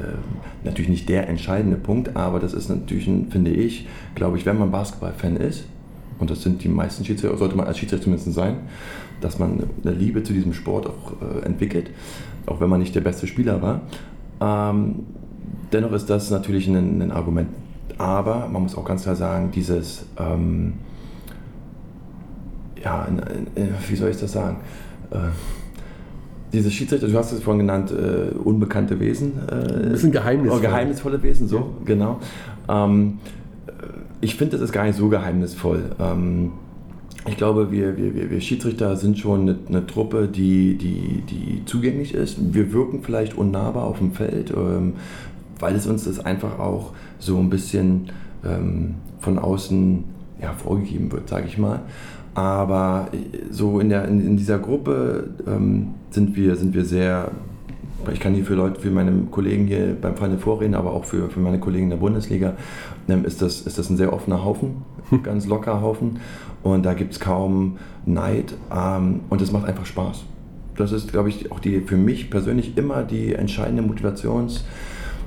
natürlich nicht der entscheidende Punkt, aber das ist natürlich, ein, finde ich, glaube ich, wenn man Basketball-Fan ist, und das sind die meisten Schiedsrichter, sollte man als Schiedsrichter zumindest sein, dass man eine Liebe zu diesem Sport auch äh, entwickelt, auch wenn man nicht der beste Spieler war. Ähm, dennoch ist das natürlich ein, ein, Argument. Aber man muss auch ganz klar sagen, dieses, ähm, ja, wie soll ich das sagen? Äh, diese Schiedsrichter, du hast es vorhin genannt, äh, unbekannte Wesen. Äh, das sind geheimnisvolle. Oh, geheimnisvolle Wesen, so, ja. genau. Ähm, ich finde, das ist gar nicht so geheimnisvoll. Ähm, ich glaube, wir, wir, wir Schiedsrichter sind schon eine, eine, Truppe, die, die, die zugänglich ist. Wir wirken vielleicht unnahbar auf dem Feld, ähm, weil es uns das einfach auch so ein bisschen ähm, von außen ja, vorgegeben wird, sage ich mal. Aber so in, der, in, in dieser Gruppe ähm, sind, wir, sind wir sehr, ich kann hier für Leute, für meine Kollegen hier beim Final vorreden, aber auch für, für meine Kollegen in der Bundesliga, ist, das, ist das ein sehr offener Haufen, ganz locker Haufen. Und da gibt es kaum Neid ähm, und es macht einfach Spaß. Das ist, glaube ich, auch die für mich persönlich immer die entscheidende Motivations-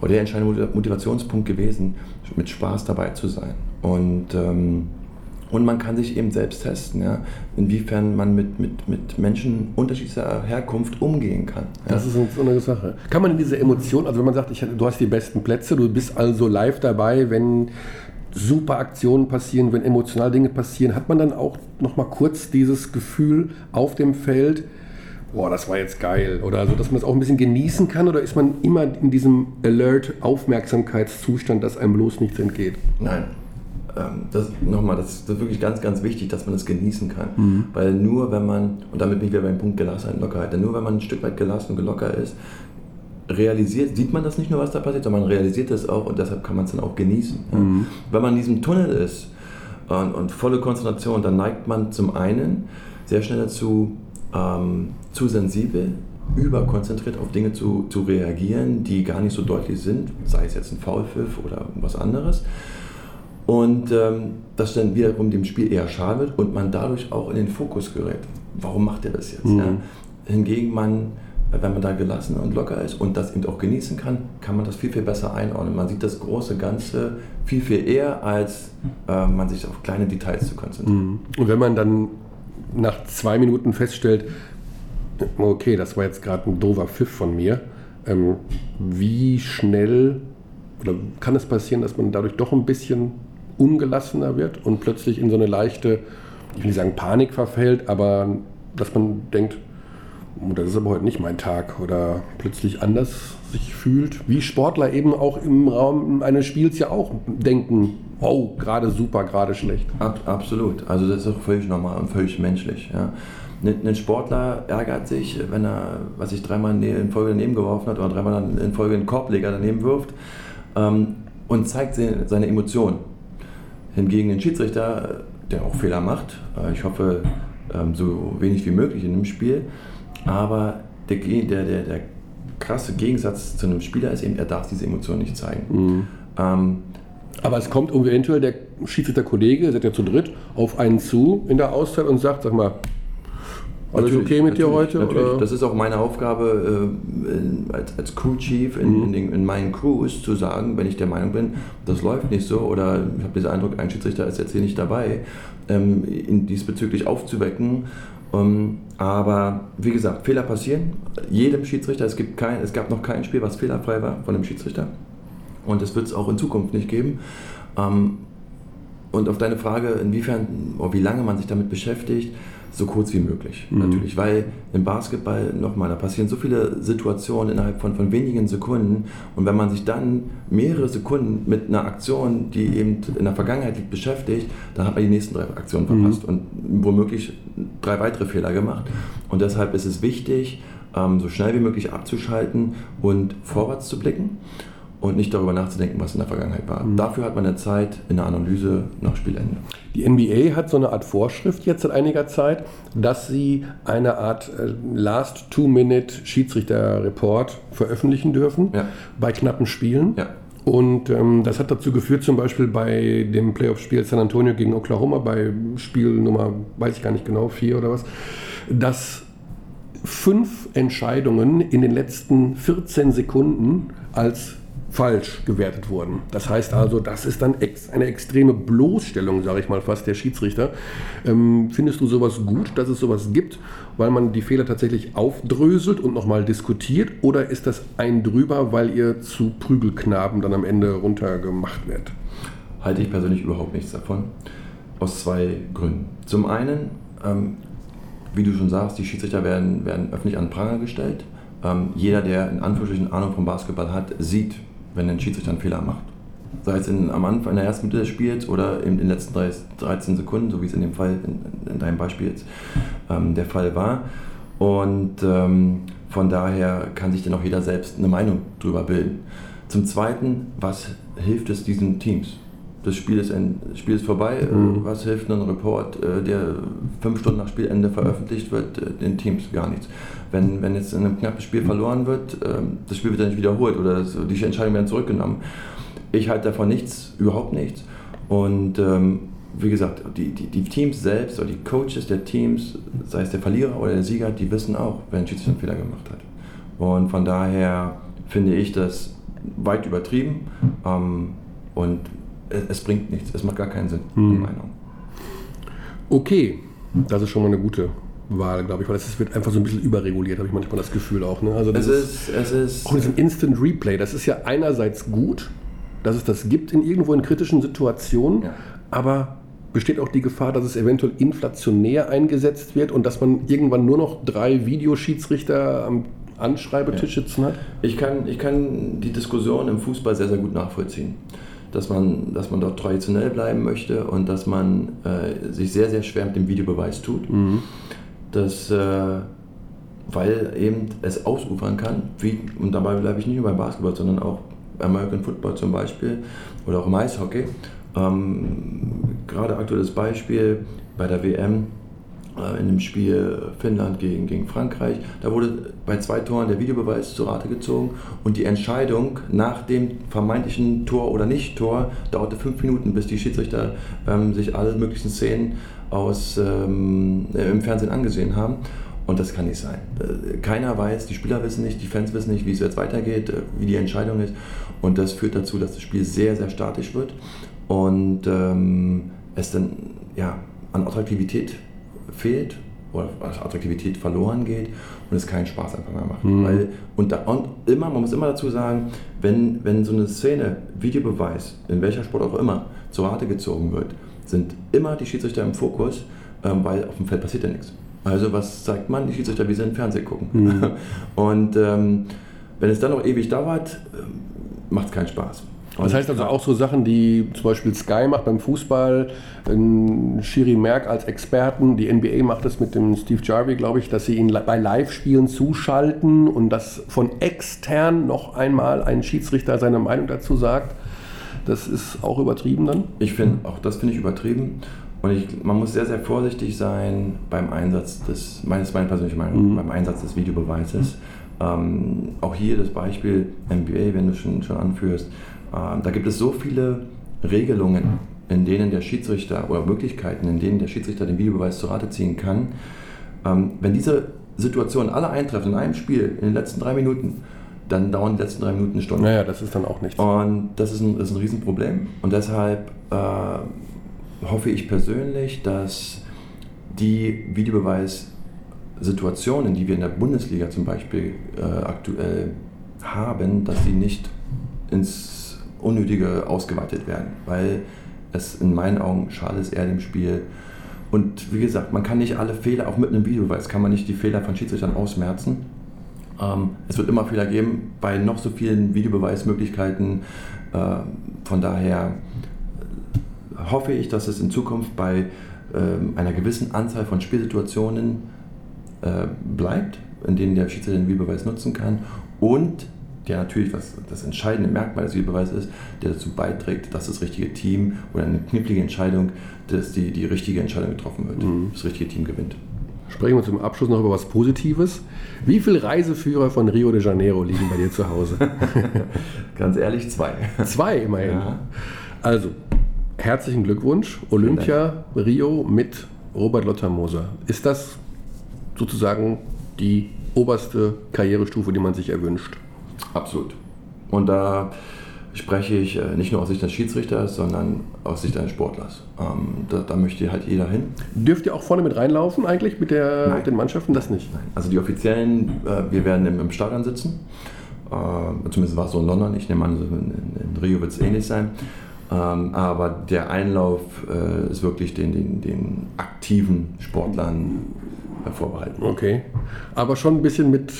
oder der entscheidende Motivationspunkt gewesen, mit Spaß dabei zu sein. Und ähm, und man kann sich eben selbst testen, ja, inwiefern man mit, mit, mit Menschen unterschiedlicher Herkunft umgehen kann. Ja. Das ist eine Sache. Kann man in diese Emotion, also wenn man sagt, ich, du hast die besten Plätze, du bist also live dabei, wenn super Aktionen passieren, wenn emotionale Dinge passieren, hat man dann auch noch mal kurz dieses Gefühl auf dem Feld, boah, das war jetzt geil oder so, dass man das auch ein bisschen genießen kann oder ist man immer in diesem Alert-Aufmerksamkeitszustand, dass einem bloß nichts entgeht? Nein, das nochmal, das, das, ist wirklich ganz, ganz wichtig, dass man das genießen kann. Mhm. Weil nur wenn man, und damit bin ich wieder beim Punkt Gelassenheit und Lockerheit, denn nur wenn man ein Stück weit gelassen und locker ist, realisiert, sieht man das nicht nur, was da passiert, sondern man realisiert das auch und deshalb kann man es dann auch genießen. Mhm. Wenn man in diesem Tunnel ist und, und, volle Konzentration, dann neigt man zum einen sehr schnell dazu, ähm, zu sensibel, überkonzentriert auf Dinge zu, zu reagieren, die gar nicht so deutlich sind, sei es jetzt ein Faulpfiff oder was anderes und ähm, das dann wiederum dem Spiel eher schadet und man dadurch auch in den Fokus gerät. Warum macht er das jetzt? Mhm. Ja? Hingegen man, wenn man da gelassen und locker ist und das eben auch genießen kann, kann man das viel, viel besser einordnen. Man sieht das große Ganze viel, viel eher, als äh, man sich auf kleine Details zu konzentrieren. Mhm. Und wenn man dann nach zwei Minuten feststellt, okay, das war jetzt gerade ein doofer Pfiff von mir, ähm, wie schnell oder kann es passieren, dass man dadurch doch ein bisschen ungelassener wird und plötzlich in so eine leichte, ich will nicht sagen Panik verfällt, aber dass man denkt, oh, das ist aber heute nicht mein Tag oder plötzlich anders sich fühlt, wie Sportler eben auch im Raum eines Spiels ja auch denken, oh, gerade super, gerade schlecht. Ab, absolut, also das ist auch völlig normal und völlig menschlich. Ja. Ein Sportler ärgert sich, wenn er, was ich dreimal in Folge daneben geworfen hat oder dreimal in Folge einen Korbleger daneben wirft ähm, und zeigt seine Emotionen. Hingegen ein Schiedsrichter, der auch Fehler macht, äh, ich hoffe ähm, so wenig wie möglich in dem Spiel, aber der, der, der, der krasse Gegensatz zu einem Spieler ist eben, er darf diese Emotionen nicht zeigen. Mhm. Ähm, aber es kommt eventuell der Schiedsrichter-Kollege, seid ja zu dritt, auf einen zu in der Auszeit und sagt, sag mal, alles okay mit dir heute? Natürlich. Das ist auch meine Aufgabe äh, als, als Crew Chief in, mhm. in, den, in, meinen Crews zu sagen, wenn ich der Meinung bin, das läuft nicht so oder ich habe diesen Eindruck, ein Schiedsrichter ist jetzt hier nicht dabei, ähm, ihn diesbezüglich aufzuwecken. Ähm, aber wie gesagt, Fehler passieren. Jedem Schiedsrichter, es, gibt kein, es gab noch kein Spiel, was fehlerfrei war von dem Schiedsrichter. Und das wird es auch in Zukunft nicht geben. Ähm, und auf deine Frage, inwiefern, oder wie lange man sich damit beschäftigt, so kurz wie möglich. Mhm. Natürlich, weil im Basketball, nochmal, da passieren so viele Situationen innerhalb von, von wenigen Sekunden und wenn man sich dann mehrere Sekunden mit einer Aktion, die eben in der Vergangenheit liegt, beschäftigt, dann hat man die nächsten drei Aktionen mhm. verpasst mhm. und womöglich drei weitere Fehler gemacht. Und deshalb ist es wichtig, ähm, so schnell wie möglich abzuschalten und vorwärts zu blicken und nicht darüber nachzudenken, was in der Vergangenheit war. Mhm. Dafür hat man eine Zeit in der Analyse nach Spielende. Die NBA hat so eine Art Vorschrift jetzt seit einiger Zeit, dass sie eine Art äh, Last Two-Minute Schiedsrichter-Report veröffentlichen dürfen ja. bei knappen Spielen. Ja. Und ähm, das hat dazu geführt, zum Beispiel bei dem Playoff-Spiel San Antonio gegen Oklahoma, bei Spiel Nummer, weiß ich gar nicht genau, vier oder was, dass fünf Entscheidungen in den letzten 14 Sekunden als falsch gewertet wurden. Das heißt also, das ist dann ex eine extreme Bloßstellung, sage ich mal fast, der Schiedsrichter. Ähm, findest du sowas gut, dass es sowas gibt, weil man die Fehler tatsächlich aufdröselt und nochmal diskutiert? Oder ist das ein drüber, weil ihr zu Prügelknaben dann am Ende runtergemacht werdet? Halte ich persönlich überhaupt nichts davon. Aus zwei Gründen. Zum einen, ähm, wie du schon sagst, die Schiedsrichter werden, werden öffentlich an Pranger gestellt. Ähm, jeder, der in Anführungsstrichen Ahnung vom Basketball hat, sieht, wenn ein Schiedsrichter einen Fehler macht. Sei es in, am Anfang, in der ersten Mitte des Spiels oder in den letzten 13 Sekunden, so wie es in dem Fall, in, in deinem Beispiel jetzt ähm, der Fall war. Und ähm, von daher kann sich dann auch jeder selbst eine Meinung drüber bilden. Zum Zweiten, was hilft es diesen Teams? Das Spiel ist, ein, das Spiel ist vorbei. Mhm. Was hilft ein Report, äh, der fünf Stunden nach Spielende veröffentlicht wird, äh, den Teams? Gar nichts wenn, wenn jetzt in einem knappen Spiel verloren wird, ähm, das Spiel wird dann nicht wiederholt oder die Entscheidungen werden zurückgenommen. Ich halte davon nichts, überhaupt nichts. Und ähm, wie gesagt, die, die, die, Teams selbst oder die Coaches der Teams, sei es der Verlierer oder der Sieger, die wissen auch, wenn ein Schiedsrichter einen Fehler gemacht hat. Und von daher finde ich das weit übertrieben ähm, und es, bringt nichts. Es macht gar keinen Sinn, hm. in Meinung. Okay, das ist schon mal eine gute Wahl, glaube ich, weil es wird einfach so ein bisschen überreguliert, habe ich manchmal das Gefühl auch. Ne? Also es ist, es ist auch diesem Instant Replay, das ist ja einerseits gut, dass es das gibt in irgendwo in kritischen Situationen, ja. aber besteht auch die Gefahr, dass es eventuell inflationär eingesetzt wird und dass man irgendwann nur noch drei Videoschiedsrichter am Anschreibetisch ja. sitzen hat? Ich kann, ich kann die Diskussion im Fußball sehr, sehr gut nachvollziehen. Dass man, dass man dort traditionell bleiben möchte und dass man äh, sich sehr, sehr schwer mit dem Videobeweis tut. Mhm dass, äh, weil eben es ausufern kann, wie, und dabei bleibe ich nicht nur beim Basketball, sondern auch American Football zum Beispiel oder auch im Eishockey. Ähm, gerade aktuelles Beispiel bei der WM in dem Spiel Finnland gegen, gegen Frankreich. Da wurde bei zwei Toren der Videobeweis zur Rate gezogen und die Entscheidung nach dem vermeintlichen Tor oder Nicht-Tor dauerte fünf Minuten, bis die Schiedsrichter ähm, sich alle möglichen Szenen aus, ähm, im Fernsehen angesehen haben. Und das kann nicht sein. Äh, keiner weiß, die Spieler wissen nicht, die Fans wissen nicht, wie es jetzt weitergeht, äh, wie die Entscheidung ist. Und das führt dazu, dass das Spiel sehr, sehr statisch wird und ähm, es dann ja, an Attraktivität fehlt oder Attraktivität verloren geht und es keinen Spaß einfach mehr macht. Mhm. Weil, und, da, und immer, man muss immer dazu sagen, wenn, wenn so eine Szene, Videobeweis, in welcher Sport auch immer, zur Rate gezogen wird, sind immer die Schiedsrichter im Fokus, ähm, weil auf dem Feld passiert ja nichts. Also was sagt man? Die Schiedsrichter, wie sie im Fernsehen gucken. Mhm. Und ähm, wenn es dann noch ewig dauert, ähm, macht es keinen Spaß. Das heißt also auch so Sachen, die zum Beispiel Sky macht beim Fußball, Shiri Merck als Experten, die NBA macht das mit dem Steve Jarvie, glaube ich, dass sie ihn bei Live-Spielen zuschalten und dass von extern noch einmal ein Schiedsrichter seine Meinung dazu sagt. Das ist auch übertrieben dann? Ich finde, auch das finde ich übertrieben. Und ich, man muss sehr, sehr vorsichtig sein beim Einsatz des, meines meine persönliche Meinung, mhm. beim Einsatz des Videobeweises. Mhm. Ähm, auch hier das Beispiel NBA, wenn du schon, schon anführst. Äh, da gibt es so viele Regelungen, in denen der Schiedsrichter oder Möglichkeiten, in denen der Schiedsrichter den Videobeweis zur Rate ziehen kann. Ähm, wenn diese Situationen alle eintreffen in einem Spiel in den letzten drei Minuten, dann dauern die letzten drei Minuten eine Stunde. Naja, das ist dann auch nichts. Und das ist ein, ist ein Riesenproblem. Und deshalb äh, hoffe ich persönlich, dass die Videobeweissituationen, die wir in der Bundesliga zum Beispiel äh, aktuell haben, dass sie nicht ins Unnötige ausgeweitet werden. Weil es in meinen Augen schade ist eher dem Spiel. Und wie gesagt, man kann nicht alle Fehler, auch mit einem Videobeweis, kann man nicht die Fehler von Schiedsrichtern ausmerzen. Ähm, es wird immer Fehler geben bei noch so vielen Videobeweismöglichkeiten. Äh, von daher hoffe ich, dass es in Zukunft bei äh, einer gewissen Anzahl von Spielsituationen äh, bleibt, in denen der Schiedsrichter den Videobeweis nutzen kann und der natürlich, was das entscheidende Merkmal des Videobeweises ist, der dazu beiträgt, dass das richtige Team oder eine knifflige Entscheidung, dass die, die richtige Entscheidung getroffen wird, mhm. das richtige Team gewinnt. Sprechen wir zum Abschluss noch über was Positives. Wie viele Reiseführer von Rio de Janeiro liegen bei dir zu Hause? Ganz ehrlich, zwei. Zwei immerhin. Ja. Also, herzlichen Glückwunsch. Olympia Rio mit Robert Lottermoser. Ist das sozusagen die oberste Karrierestufe, die man sich erwünscht. Absolut. Und da spreche ich äh, nicht nur aus Sicht des Schiedsrichters, sondern aus Sicht eines Sportlers. Ähm, da, da, möchte halt jeder hin. Dürft ihr auch vorne mit reinlaufen eigentlich mit, der, mit den Mannschaften? Das nicht? Nein. Also die Offiziellen, äh, wir werden im, im Stadion sitzen. Äh, zumindest war es so in London. Ich nehme an, in, in Rio wird es ähnlich sein. Ähm, aber der Einlauf äh, ist wirklich den, den, den aktiven Sportlern vorbehalten. Okay. Aber schon ein bisschen mit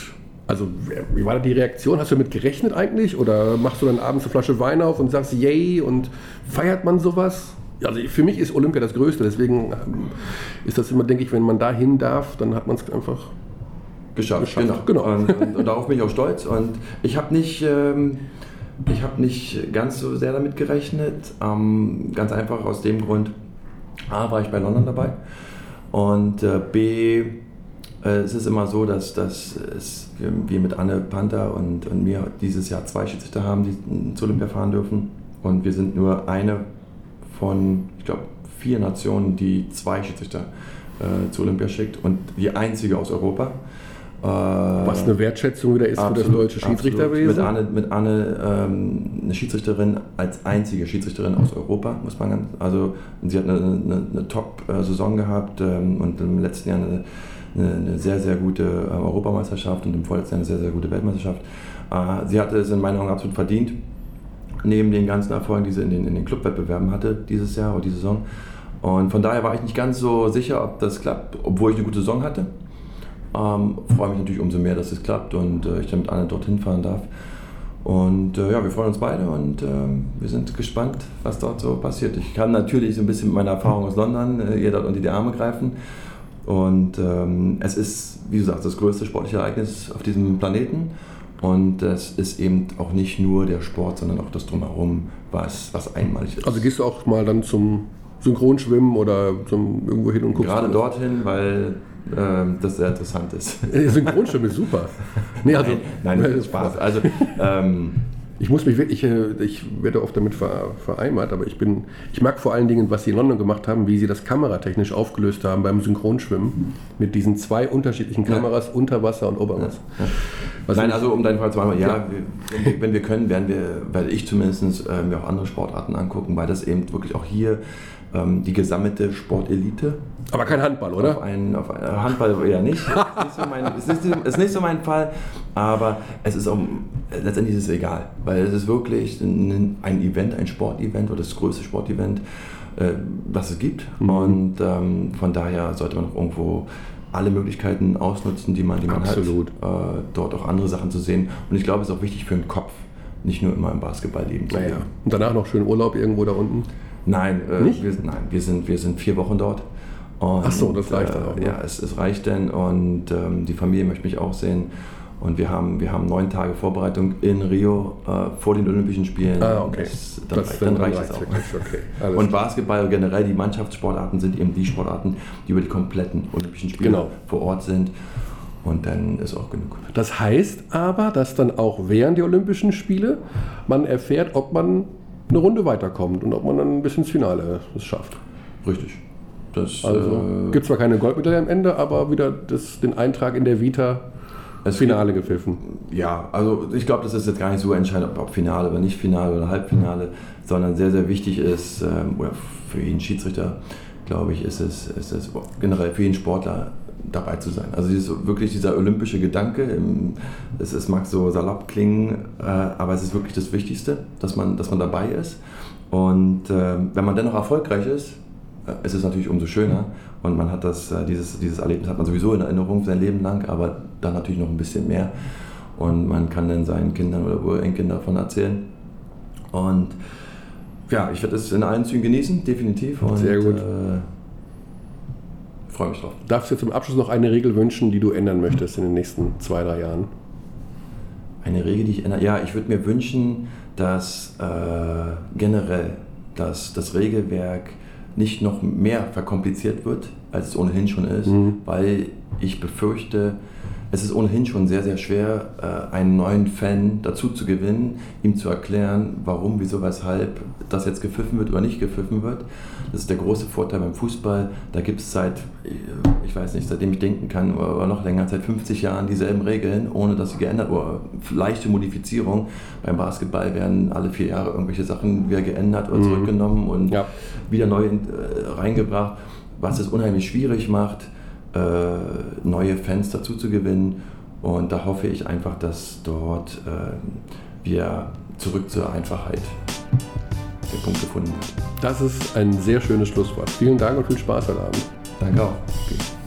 also, wie war da die Reaktion? Hast du damit gerechnet eigentlich? Oder machst du dann abends eine Flasche Wein auf und sagst yay und feiert man sowas? Also für mich ist Olympia das Größte, deswegen ähm, ist das immer, denke ich, wenn man da hin darf, dann hat man es einfach geschafft. geschafft. Genau. genau. Und, und, und, darauf bin ich auch stolz. Und ich habe nicht, ähm, hab nicht ganz so sehr damit gerechnet. Ähm, ganz einfach aus dem Grund, A, war ich bei London dabei und äh, B, äh, es ist immer so, dass, dass es, wir mit Anne Panther und, und mir dieses Jahr zwei Schiedsrichter haben, die zu Olympia fahren dürfen. Und wir sind nur eine von, ich glaube, vier Nationen, die zwei Schiedsrichter äh, zu Olympia schickt und die einzige aus Europa. Äh, Was eine Wertschätzung wieder ist absolut, für das deutsche Schiedsrichterwesen. Mit Anne, mit Anne ähm, eine Schiedsrichterin als einzige Schiedsrichterin aus Europa, muss man ganz, also sie hat eine, eine, eine Top-Saison gehabt ähm, und im letzten Jahr eine eine, eine sehr, sehr gute äh, Europameisterschaft und im vorletzten eine sehr, sehr gute Weltmeisterschaft. Äh, sie hatte es in meinen Augen absolut verdient, neben den ganzen Erfolgen, die sie in den, in den Clubwettbewerben hatte dieses Jahr oder diese Saison. Und von daher war ich nicht ganz so sicher, ob das klappt, obwohl ich eine gute Saison hatte. Ähm, freue mich natürlich umso mehr, dass es klappt und äh, ich dann mit Anne dorthin fahren darf. Und äh, ja, wir freuen uns beide und äh, wir sind gespannt, was dort so passiert. Ich kann natürlich so ein bisschen mit meiner Erfahrung aus London äh, ihr dort unter die Arme greifen. Und ähm, es ist, wie du sagst, das größte sportliche Ereignis auf diesem Planeten. Und es ist eben auch nicht nur der Sport, sondern auch das Drumherum, was, was einmalig ist. Also gehst du auch mal dann zum Synchronschwimmen oder zum irgendwo hin und guckst? Gerade dorthin, weil ähm, das sehr interessant ist. Synchronschwimmen ist super. Nee, also, nein, nein, das ist Spaß. Also, ähm, ich muss mich wirklich, äh, ich werde oft damit vereinbart, aber ich bin, ich mag vor allen Dingen, was sie in London gemacht haben, wie sie das kameratechnisch aufgelöst haben beim Synchronschwimmen mit diesen zwei unterschiedlichen Kameras, ja. Unterwasser und Oberwasser. Ja. Ja. Nein, also um deine Frage zu beantworten, ja, wir, wenn wir können, werden wir, weil ich zumindest äh, mir auch andere Sportarten angucken, weil das eben wirklich auch hier ähm, die gesammelte Sportelite. Aber kein Handball, oder? Auf einen, auf einen, äh, Handball eher nicht. ist, nicht so ist, nicht, ist nicht so mein Fall. Aber es ist auch, letztendlich ist es egal. Weil es ist wirklich ein, ein Event, ein Sportevent oder das größte Sportevent, äh, was es gibt. Mhm. Und ähm, von daher sollte man auch irgendwo alle Möglichkeiten ausnutzen, die man, die man Absolut. hat, äh, dort auch andere Sachen zu sehen. Und ich glaube, es ist auch wichtig für den Kopf, nicht nur immer im Basketballleben zu naja. Und danach noch schön Urlaub irgendwo da unten? Nein, äh, wir, nein wir, sind, wir sind vier Wochen dort. Und, Ach so, das reicht dann auch. Ne? Ja, es, es, reicht denn und ähm, die Familie möchte mich auch sehen. Und wir haben, wir haben neun Tage Vorbereitung in Rio äh, vor den Olympischen Spielen. Ah, okay. Das, dann, das, reicht, dann reicht es auch. Okay. und Basketball generell, die Mannschaftssportarten sind eben die Sportarten, die über die kompletten Olympischen Spiele genau. vor Ort sind. Und dann ist auch genug. Das heißt aber, dass dann auch während der Olympischen Spiele man erfährt, ob man eine Runde weiterkommt und ob man dann bis ins Finale es schafft. Richtig. Das, also äh, gibt zwar keine Goldmedaille am Ende, aber wieder das, den Eintrag in der Vita das Finale gepfiffen. Ja, also ich glaube, das ist jetzt gar nicht so entscheidend, ob Finale oder nicht Finale oder Halbfinale, sondern sehr, sehr wichtig ist, ähm, oder für jeden Schiedsrichter, glaube ich, ist es, ist es generell für jeden Sportler dabei zu sein. Also dieses, wirklich dieser olympische Gedanke, es, es mag so salopp klingen, äh, aber es ist wirklich das Wichtigste, dass man, dass man dabei ist. Und äh, wenn man dennoch erfolgreich ist, äh, ist es natürlich umso schöner. Und man hat das, äh, dieses, dieses Erlebnis hat man sowieso in Erinnerung sein Leben lang, aber dann natürlich noch ein bisschen mehr. Und man kann dann seinen Kindern oder Urenkindern davon erzählen. Und ja, ich werde es in allen Zügen genießen, definitiv. Und, Sehr gut. Äh, freue mich drauf. Darfst du zum Abschluss noch eine Regel wünschen, die du ändern möchtest in den nächsten zwei, drei Jahren? Eine Regel, die ich ändere? Ja, ich würde mir wünschen, dass äh, generell dass das Regelwerk nicht noch mehr verkompliziert wird, als es ohnehin schon ist, mhm. weil ich befürchte, es ist ohnehin schon sehr, sehr schwer, äh, einen neuen Fan dazu zu gewinnen, ihm zu erklären, warum, wieso, weshalb das jetzt gepfiffen wird oder nicht gepfiffen wird. Das ist der große Vorteil beim Fußball. Da gibt es seit, ich weiß nicht, seitdem ich denken kann, oder noch länger, seit 50 Jahren dieselben Regeln, ohne dass sie geändert oder leichte Modifizierung. Beim Basketball werden alle vier Jahre irgendwelche Sachen wieder geändert oder mhm. zurückgenommen und ja. wieder neu äh, reingebracht, was es unheimlich schwierig macht äh, neue Fans dazu zu gewinnen. Und da hoffe ich einfach, dass dort äh, wir zurück zur Einfachheit den Punkt gefunden haben. Das ist ein sehr schönes Schlusswort. Vielen Dank und viel Spaß heute Abend. Danke auch. Okay.